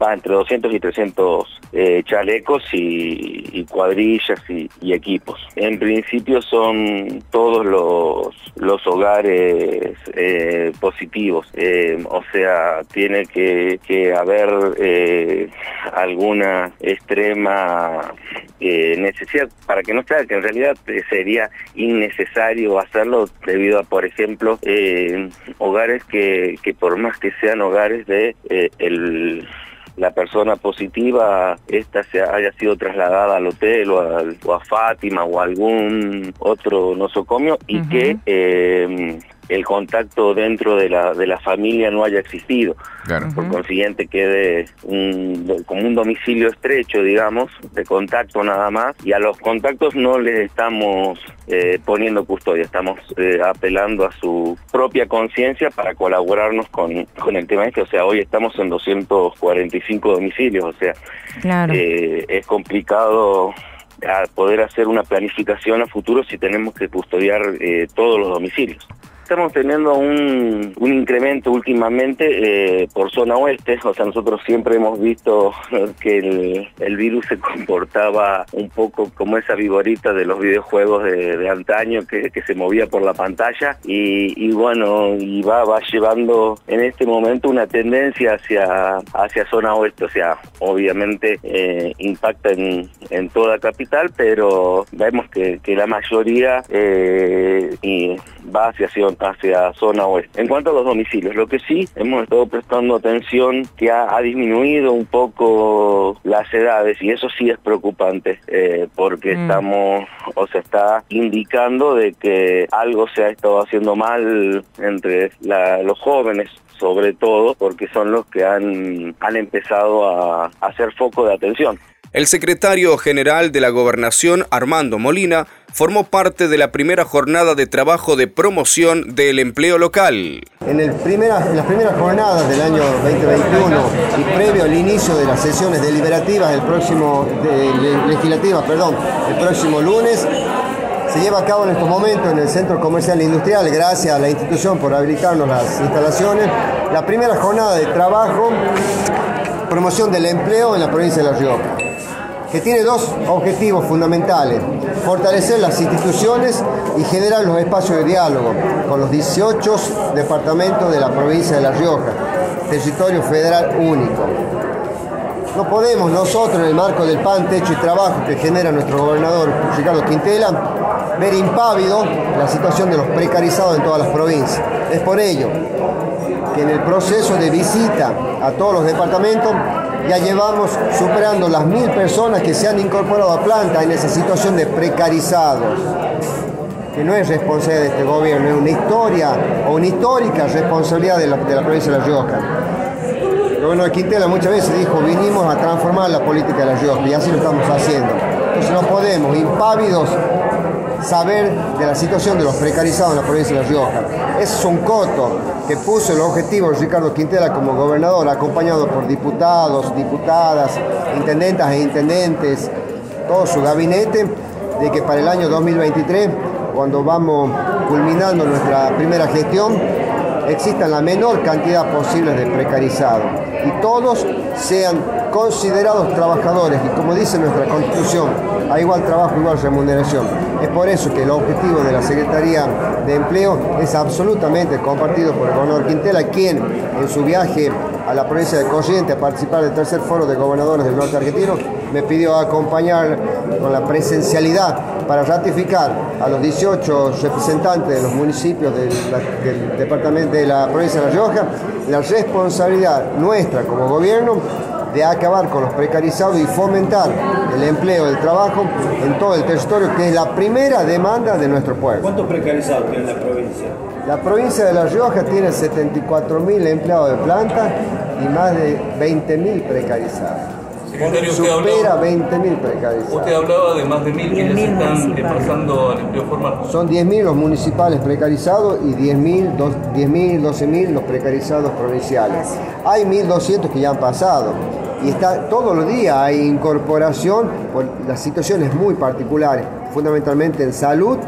va entre 200 y 300 eh, chalecos y, cuadrillas y, equipos. En principio son todos los, los hogares eh, positivos, o sea, tiene que, que haber alguna extrema necesidad para que no sea que en realidad sería innecesario hacerlo debido a, por ejemplo, eh, hogares que, que por más que sean hogares de eh, el la persona positiva esta se haya sido trasladada al hotel o, a Fátima o a algún otro nosocomio y que eh, el contacto dentro de la, de la familia no haya existido. Por consiguiente quede un, como un domicilio estrecho, digamos, de contacto nada más, y a los contactos no les estamos eh, poniendo custodia, estamos eh, apelando a su propia conciencia para colaborarnos con, con el tema este, o sea, hoy estamos en 245 domicilios, o sea, eh, es complicado poder hacer una planificación a futuro si tenemos que custodiar todos los domicilios estamos teniendo un, un incremento últimamente eh, por zona oeste, o sea, nosotros siempre hemos visto que el, virus se comportaba un poco como esa vigorita de los videojuegos de, antaño que, que, se movía por la pantalla y, bueno, y va, va llevando en este momento una tendencia hacia, hacia zona oeste, o sea, obviamente eh, impacta en, en toda capital, pero vemos que, que la mayoría eh, y va hacia, hacia zona oeste. En cuanto a los domicilios, lo que sí hemos estado prestando atención que ha, disminuido un poco las edades y eso sí es preocupante eh, porque mm. estamos o se está indicando de que algo se ha estado haciendo mal entre los jóvenes sobre todo porque son los que han, han empezado a hacer foco de atención. El secretario general de la Gobernación, Armando Molina, formó parte de la primera jornada de trabajo de promoción del empleo local. En, el las primeras jornadas del año 2021 y previo al inicio de las sesiones deliberativas del próximo, de, legislativas, perdón, el próximo lunes, se lleva a cabo en estos momentos en el Centro Comercial e Industrial, gracias a la institución por habilitarnos las instalaciones, la primera jornada de trabajo, promoción del empleo en la provincia de La Rioja, que tiene dos objetivos fundamentales, fortalecer las instituciones y generar los espacios de diálogo con los 18 departamentos de la provincia de La Rioja, territorio federal único. No podemos nosotros, en el marco del pan, techo y trabajo que genera nuestro gobernador Ricardo Quintela, ver impávido la situación de los precarizados en todas las provincias. Es por ello que en el proceso de visita a todos los departamentos ya llevamos superando las mil personas que se han incorporado a planta en esa situación de precarizados, que no es responsabilidad de este gobierno, es una historia o una histórica responsabilidad de la, provincia de La Rioja. El gobierno de Quintela muchas veces dijo, vinimos a transformar la política de La Rioja y así lo estamos haciendo. Entonces no podemos, impávidos, saber de la situación de los precarizados en la provincia de La Rioja. Es un coto que puso el objetivo Ricardo Quintela como gobernador, acompañado por diputados, diputadas, intendentas e intendentes, todo su gabinete, de que para el año 2023, cuando vamos culminando nuestra primera gestión, exista la menor cantidad posible de precarizados y todos sean considerados trabajadores y como dice nuestra constitución, a igual trabajo, igual remuneración. Es por eso que el objetivo de la Secretaría de Empleo es absolutamente compartido por el gobernador Quintela, quien en su viaje a la provincia de Corrientes a participar del tercer foro de gobernadores del norte argentino, me pidió acompañar con la presencialidad para ratificar a los 18 representantes de los municipios del, departamento de la provincia de La Rioja la responsabilidad nuestra como gobierno de acabar con los precarizados y fomentar el empleo, el trabajo en todo el territorio, que es la primera demanda de nuestro pueblo. ¿Cuántos precarizados tiene la provincia? La provincia de La Rioja tiene 74.000 empleados de planta y más de 20.000 precarizados. Supera 20.000 precarizados. Usted hablaba de más de 1.000 que ya se están pasando al empleo formal. Son 10.000 los municipales precarizados y 10.000, 12.000 los precarizados provinciales. Hay 1.200 que ya han pasado y está todos los días hay incorporación por las situaciones muy particulares, fundamentalmente en salud,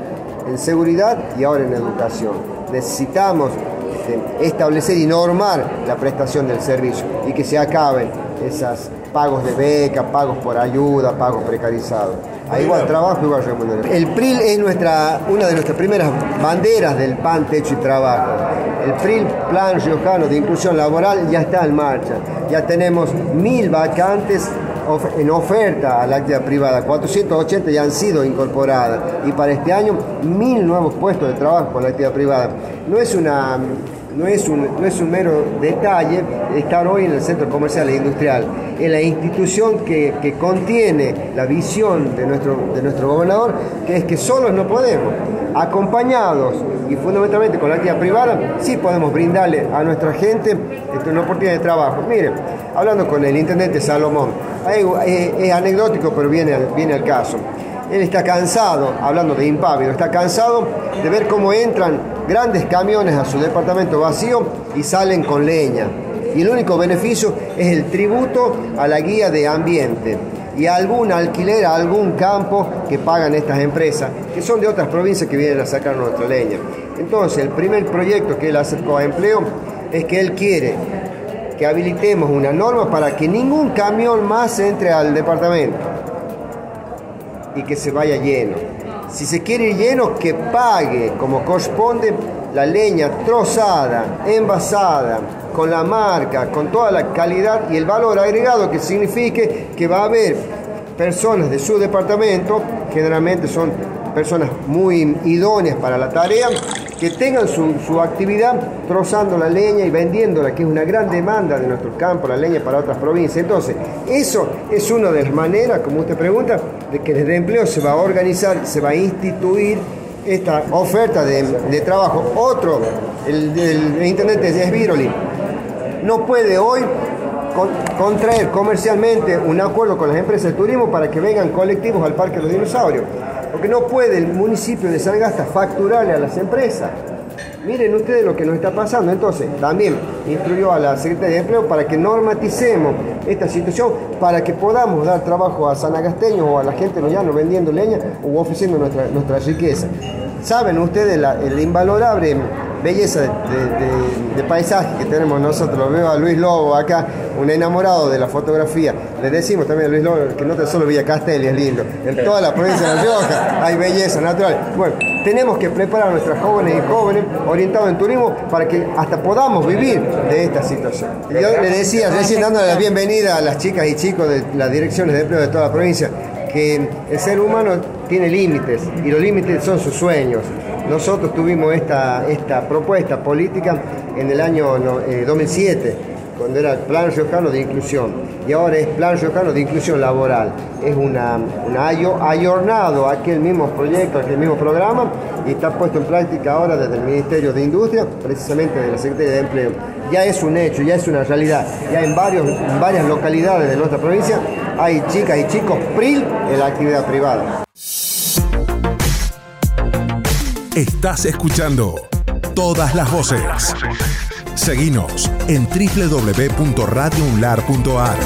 en seguridad y ahora en educación. Necesitamos este, establecer y normar la prestación del servicio y que se acaben esas pagos de beca, pagos por ayuda, pagos precarizados. Hay igual trabajo, igual remuneración. El PRIL es nuestra, una de nuestras primeras banderas del PAN, techo y trabajo. El PRIL, Plan Riojano de Inclusión Laboral, ya está en marcha. Ya tenemos mil vacantes en oferta a la actividad privada, 480 ya han sido incorporadas y para este año mil nuevos puestos de trabajo con la actividad privada. No es una no es, un, no es un mero detalle estar hoy en el Centro Comercial e Industrial, es la institución que, que, contiene la visión de nuestro, de nuestro gobernador, que es que solos no podemos, acompañados y fundamentalmente con la actividad privada, sí podemos brindarle a nuestra gente una oportunidad de trabajo. Miren, hablando con el intendente Salomón, es, anecdótico, pero viene, viene al caso. Él está cansado, hablando de impávido, está cansado de ver cómo entran grandes camiones a su departamento vacío y salen con leña. Y el único beneficio es el tributo a la guía de ambiente y algún alquiler a algún campo que pagan estas empresas, que son de otras provincias que vienen a sacar nuestra leña. Entonces, el primer proyecto que él acercó a empleo es que él quiere que habilitemos una norma para que ningún camión más entre al departamento y que se vaya lleno. Si se quiere ir lleno, que pague como corresponde la leña trozada, envasada, con la marca, con toda la calidad y el valor agregado que signifique que va a haber personas de su departamento, generalmente son personas muy idóneas para la tarea, que tengan su, actividad trozando la leña y vendiéndola, que es una gran demanda de nuestro campo, la leña para otras provincias. Entonces, eso es una de las maneras, como usted pregunta, de que desde empleo se va a organizar, se va a instituir esta oferta de, trabajo. Otro, el, el, intendente es Viroli, no puede hoy contraer comercialmente un acuerdo con las empresas de turismo para que vengan colectivos al Parque de los Dinosaurios. Porque no puede el municipio de Sangasta facturarle a las empresas. Miren ustedes lo que nos está pasando. Entonces, también instruyó a la Secretaría de Empleo para que normaticemos esta situación, para que podamos dar trabajo a sanagasteños o a la gente de llanos vendiendo leña o ofreciendo nuestra, nuestra riqueza. Saben ustedes el invalorable belleza de, paisaje que tenemos nosotros. Veo a Luis Lobo acá, un enamorado de la fotografía. Le decimos también a Luis Lobo que no te solo Villa Castelli es lindo. En toda la provincia de La Rioja hay belleza natural. Bueno, tenemos que preparar a nuestras jóvenes y jóvenes orientados en turismo para que hasta podamos vivir de esta situación. Yo le decía, recién dándole la bienvenida a las chicas y chicos de las direcciones de empleo de toda la provincia, que el ser humano tiene límites y los límites son sus sueños. Nosotros tuvimos esta, esta propuesta política en el año 2007, eh, cuando era el Plan Riojano de Inclusión, y ahora es Plan Riojano de Inclusión Laboral. Es una, una ayornado aquel mismo proyecto, aquel mismo programa, y está puesto en práctica ahora desde el Ministerio de Industria, precisamente de la Secretaría de Empleo. Ya es un hecho, ya es una realidad. Ya en, varios, en varias localidades de nuestra provincia hay chicas y chicos PRIL en la actividad privada. Estás escuchando todas las voces. Seguinos en www.radiounlar.ar.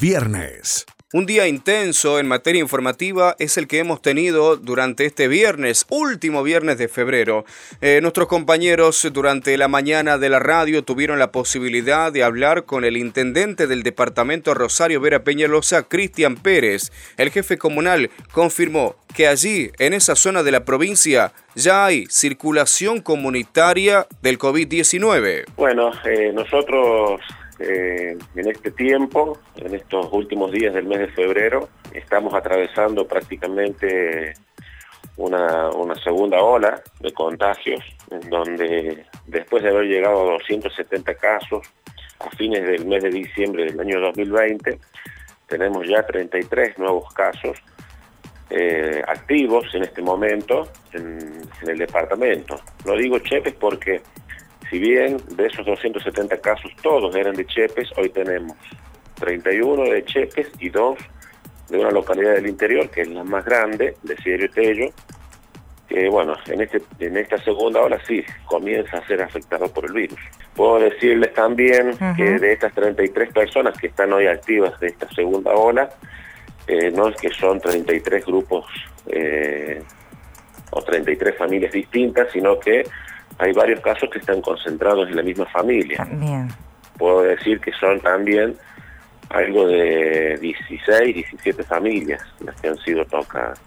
Viernes un día intenso en materia informativa es el que hemos tenido durante este viernes, último viernes de febrero. Eh, nuestros compañeros durante la mañana de la radio tuvieron la posibilidad de hablar con el intendente del departamento Rosario Vera Peñalosa, Cristian Pérez. El jefe comunal confirmó que allí, en esa zona de la provincia, ya hay circulación comunitaria del COVID-19. Bueno, eh, nosotros eh, en este tiempo, en estos últimos días del mes de febrero, estamos atravesando prácticamente una, segunda ola de contagios, en donde después de haber llegado a 270 casos a fines del mes de diciembre del año 2020, tenemos ya 33 nuevos casos eh, activos en este momento en, en el departamento. Lo digo Chepes porque si bien de esos 270 casos todos eran de Chepes, hoy tenemos 31 de Chepes y 2 de una localidad del interior, que es la más grande, de Sirio Tello, que bueno, en, este, en esta segunda ola sí comienza a ser afectado por el virus. Puedo decirles también que de estas 33 personas que están hoy activas de esta segunda ola, eh, no es que son 33 grupos eh, o 33 familias distintas, sino que hay varios casos que están concentrados en la misma familia. Puedo decir que son también algo de 16, 17 familias las que han sido tocadas.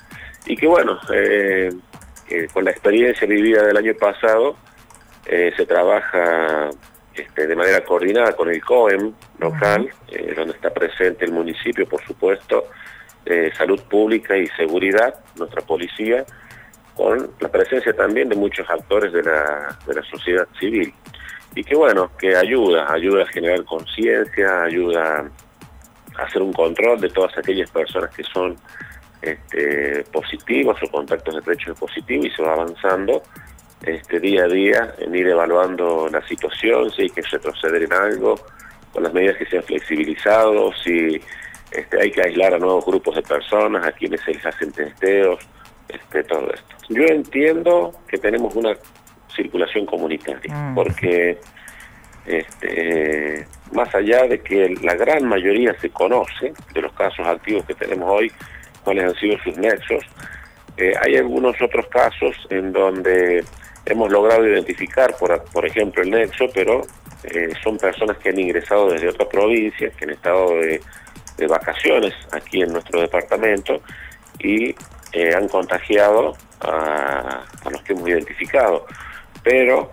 Y que bueno, eh, con la experiencia vivida del año pasado, eh, se trabaja este, de manera coordinada con el COEM local, eh, donde está presente el municipio, por supuesto, salud pública y seguridad, nuestra policía, con la presencia también de muchos actores de la, de la sociedad civil. Y que bueno, que ayuda, ayuda a generar conciencia, ayuda a hacer un control de todas aquellas personas que son este, positivos o contactos de de positivo y se va avanzando este, día a día en ir evaluando la situación, si hay que retroceder en algo, con las medidas que se han flexibilizado, si este, hay que aislar a nuevos grupos de personas, a quienes se les hacen testeos, este, todo esto. Yo entiendo que tenemos una circulación comunitaria, mm. porque este, más allá de que la gran mayoría se conoce de los casos activos que tenemos hoy, cuáles han sido sus nexos, eh, hay algunos otros casos en donde hemos logrado identificar, por, por ejemplo, el nexo, pero eh, son personas que han ingresado desde otra provincia, que han estado de, de vacaciones aquí en nuestro departamento y eh, han contagiado a, los que hemos identificado. Pero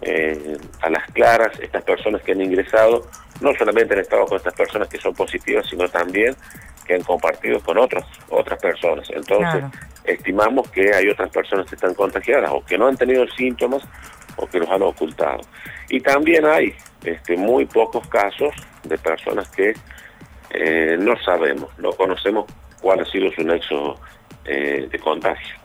eh, a las claras, estas personas que han ingresado no solamente han estado con estas personas que son positivas, sino también que han compartido con otras otras personas. Entonces, estimamos que hay otras personas que están contagiadas o que no han tenido síntomas o que los han ocultado. Y también hay este, muy pocos casos de personas que eh, no sabemos, no conocemos cuál ha sido su nexo eh, de contagio.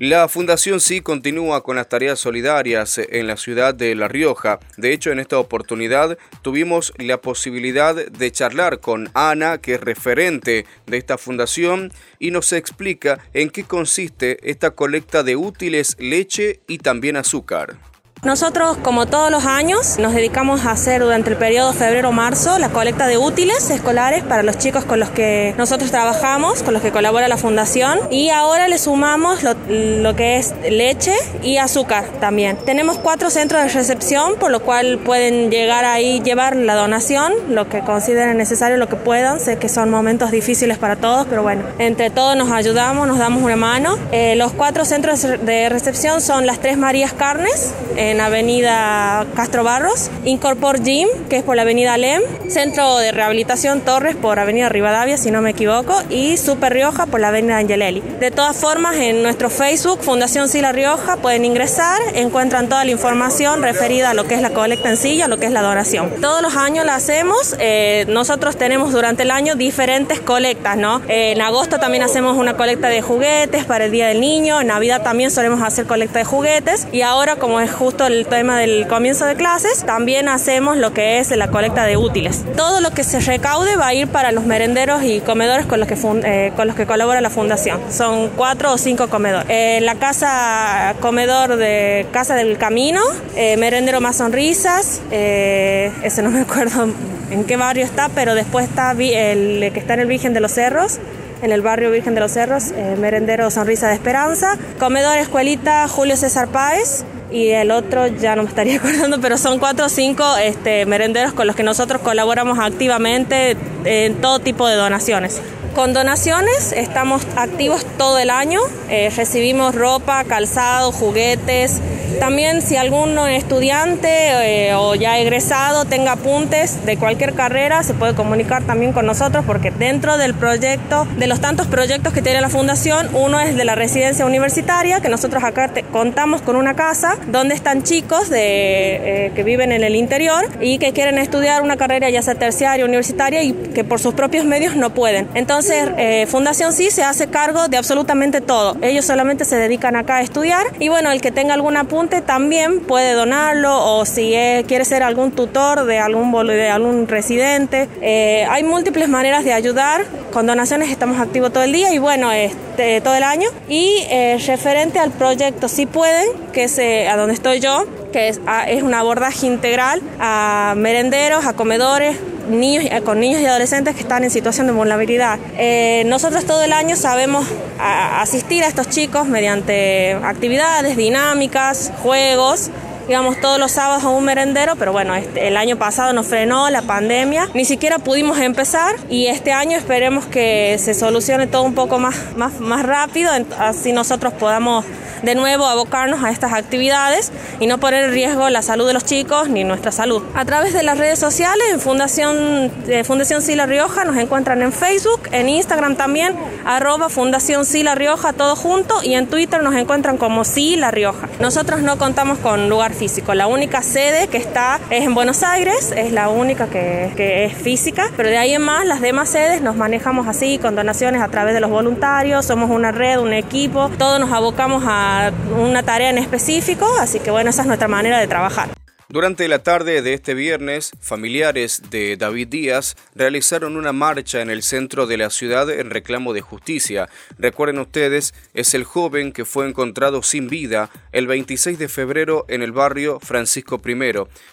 La Fundación Sí continúa con las tareas solidarias en la ciudad de La Rioja. De hecho, en esta oportunidad tuvimos la posibilidad de charlar con Ana, que es referente de esta fundación, y nos explica en qué consiste esta colecta de útiles, leche y también azúcar. Nosotros, como todos los años, nos dedicamos a hacer durante el periodo febrero-marzo la colecta de útiles escolares para los chicos con los que nosotros trabajamos, con los que colabora la fundación. Y ahora le sumamos lo, que es leche y azúcar también. Tenemos cuatro centros de recepción, por lo cual pueden llegar ahí, llevar la donación, lo que consideren necesario, lo que puedan. Sé que son momentos difíciles para todos, pero bueno, entre todos nos ayudamos, nos damos una mano. Eh, los cuatro centros de recepción son las Tres Marías Carnes, en Avenida Castro Barros, Incorpor Gym, que es por la Avenida Lem, Centro de Rehabilitación Torres por Avenida Rivadavia, si no me equivoco, y Super Rioja por la Avenida Angelelli. De todas formas, en nuestro Facebook, Fundación Sila Rioja, pueden ingresar, encuentran toda la información referida a lo que es la colecta en sí lo que es la donación. Todos los años la hacemos, eh, nosotros tenemos durante el año diferentes colectas, ¿no? en agosto también hacemos una colecta de juguetes para el Día del Niño, en Navidad también solemos hacer colecta de juguetes y ahora como es justo el tema del comienzo de clases, también hacemos lo que es la colecta de útiles. Todo lo que se recaude va a ir para los merenderos y comedores con los que, eh, con los que colabora la fundación. Son cuatro o cinco comedores. en la casa comedor de Casa del Camino, eh, merendero más sonrisas, eh, ese no me acuerdo en qué barrio está, pero después está el que está en el Virgen de los Cerros en el barrio Virgen de los Cerros, Merendero Sonrisa de Esperanza, Comedor Escuelita Julio César Páez, y el otro ya no me estaría acordando, pero son cuatro o cinco este, merenderos con los que nosotros colaboramos activamente en todo tipo de donaciones. Con donaciones estamos activos todo el año, eh, recibimos ropa, calzado, juguetes. También si algún estudiante eh, o ya egresado tenga apuntes de cualquier carrera, se puede comunicar también con nosotros porque dentro del proyecto, de los tantos proyectos que tiene la fundación, uno es de la residencia universitaria, que nosotros acá contamos con una casa donde están chicos de, eh, que viven en el interior y que quieren estudiar una carrera ya sea terciaria, universitaria y que por sus propios medios no pueden. Entonces, eh, Fundación Sí se hace cargo de absolutamente todo. Ellos solamente se dedican acá a estudiar y bueno, el que tenga algún apunte también puede donarlo o si quiere ser algún tutor de algún, de algún residente. Eh, hay múltiples maneras de ayudar. Con donaciones estamos activos todo el día y bueno, este, todo el año. Y eh, referente al proyecto Si Pueden, que es a donde estoy yo, que es, es un abordaje integral a merenderos, a comedores, niños, con niños y adolescentes que están en situación de vulnerabilidad. Eh, nosotros todo el año sabemos asistir a estos chicos mediante actividades, dinámicas, juegos íbamos todos los sábados a un merendero, pero bueno, este, el año pasado nos frenó la pandemia, ni siquiera pudimos empezar y este año esperemos que se solucione todo un poco más, más, más rápido, así nosotros podamos de nuevo abocarnos a estas actividades y no poner en riesgo la salud de los chicos ni nuestra salud. A través de las redes sociales, en Fundación, eh, Fundación Sila Rioja, nos encuentran en Facebook, en Instagram también, arroba Fundación Sila Rioja, todo junto, y en Twitter nos encuentran como Sila Rioja. Nosotros no contamos con lugar físico, la única sede que está es en Buenos Aires, es la única que, que es física, pero de ahí en más las demás sedes nos manejamos así, con donaciones a través de los voluntarios, somos una red, un equipo, todos nos abocamos a una tarea en específico, así que bueno, esa es nuestra manera de trabajar. Durante la tarde de este viernes, familiares de David Díaz realizaron una marcha en el centro de la ciudad en reclamo de justicia. Recuerden ustedes, es el joven que fue encontrado sin vida el 26 de febrero en el barrio Francisco I.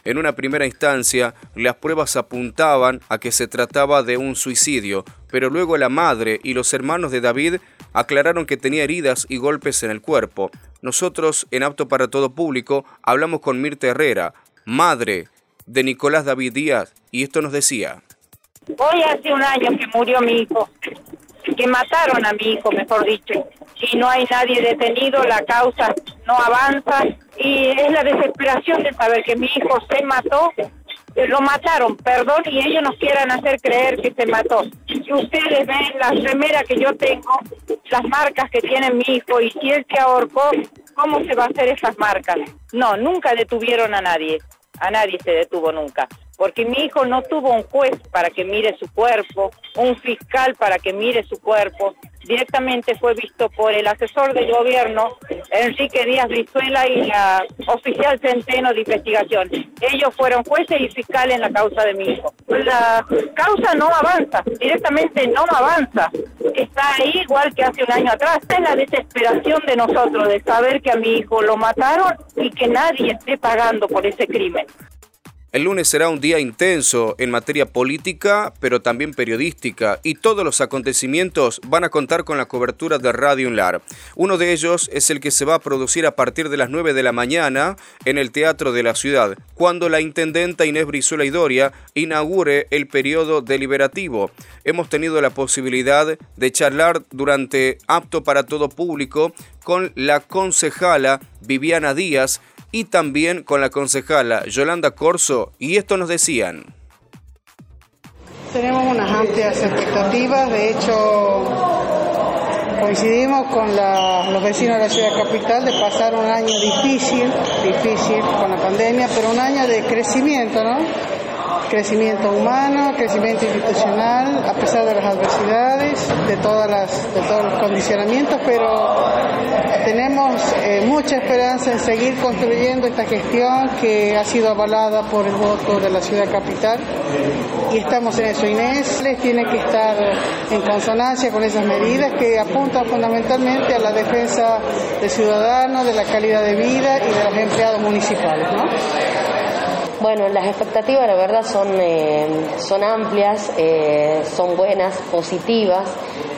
En una primera instancia, las pruebas apuntaban a que se trataba de un suicidio, pero luego la madre y los hermanos de David aclararon que tenía heridas y golpes en el cuerpo. Nosotros, en Apto para Todo Público, hablamos con Mirta Herrera, madre de Nicolás David Díaz, y esto nos decía. Hoy hace un año que murió mi hijo, que mataron a mi hijo, mejor dicho, y no hay nadie detenido, la causa no avanza, y es la desesperación de saber que mi hijo se mató lo mataron, perdón, y ellos nos quieran hacer creer que se mató. Ustedes ven la remera que yo tengo, las marcas que tiene mi hijo, y si él se ahorcó, ¿cómo se va a hacer esas marcas? No, nunca detuvieron a nadie, a nadie se detuvo nunca, porque mi hijo no tuvo un juez para que mire su cuerpo, un fiscal para que mire su cuerpo, directamente fue visto por el asesor del gobierno, Enrique Díaz Brizuela, y la oficial Centeno de Investigación. Ellos fueron jueces y fiscales en la causa de mi hijo. La causa no avanza, directamente no avanza. Está ahí igual que hace un año atrás. Esta es la desesperación de nosotros de saber que a mi hijo lo mataron y que nadie esté pagando por ese crimen. El lunes será un día intenso en materia política, pero también periodística, y todos los acontecimientos van a contar con la cobertura de Radio UNLAR. Uno de ellos es el que se va a producir a partir de las 9 de la mañana en el Teatro de la Ciudad, cuando la intendenta Inés Brizuela Idoria inaugure el periodo deliberativo. Hemos tenido la posibilidad de charlar durante apto para todo público con la concejala Viviana Díaz, y también con la concejala Yolanda Corso y esto nos decían. Tenemos unas amplias expectativas, de hecho coincidimos con los vecinos de la ciudad capital de pasar un año difícil, difícil con la pandemia, pero un año de crecimiento, ¿no? Crecimiento humano, crecimiento institucional, a pesar de las adversidades, de, todas las, de todos los condicionamientos, pero tenemos eh, mucha esperanza en seguir construyendo esta gestión que ha sido avalada por el voto de la ciudad capital y estamos en eso. Inés les tiene que estar en consonancia con esas medidas que apuntan fundamentalmente a la defensa del ciudadano, de la calidad de vida y de los empleados municipales. ¿no? Bueno, las expectativas la verdad son, eh, son amplias, eh, son buenas, positivas.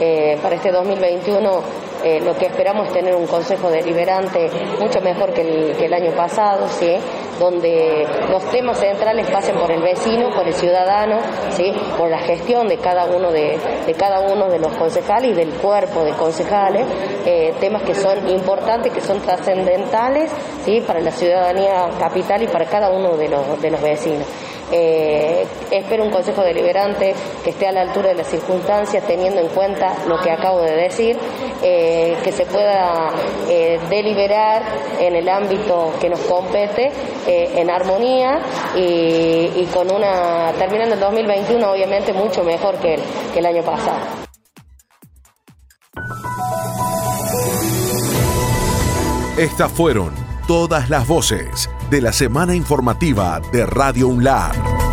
Eh, para este 2021 lo que esperamos es tener un consejo deliberante mucho mejor que el, año pasado, ¿sí? donde los temas centrales pasen por el vecino, por el ciudadano, ¿sí? por la gestión de cada uno de, cada uno de los concejales y del cuerpo de concejales, eh, temas que son importantes, que son trascendentales ¿sí? para la ciudadanía capital y para cada uno de los, de los vecinos. Eh, espero un Consejo Deliberante que esté a la altura de las circunstancias, teniendo en cuenta lo que acabo de decir, eh, que se pueda eh, deliberar en el ámbito que nos compete, en armonía y, con una, terminando el 2021 obviamente mucho mejor que que el año pasado. Estas fueron todas las voces de la semana informativa de Radio UNLAR.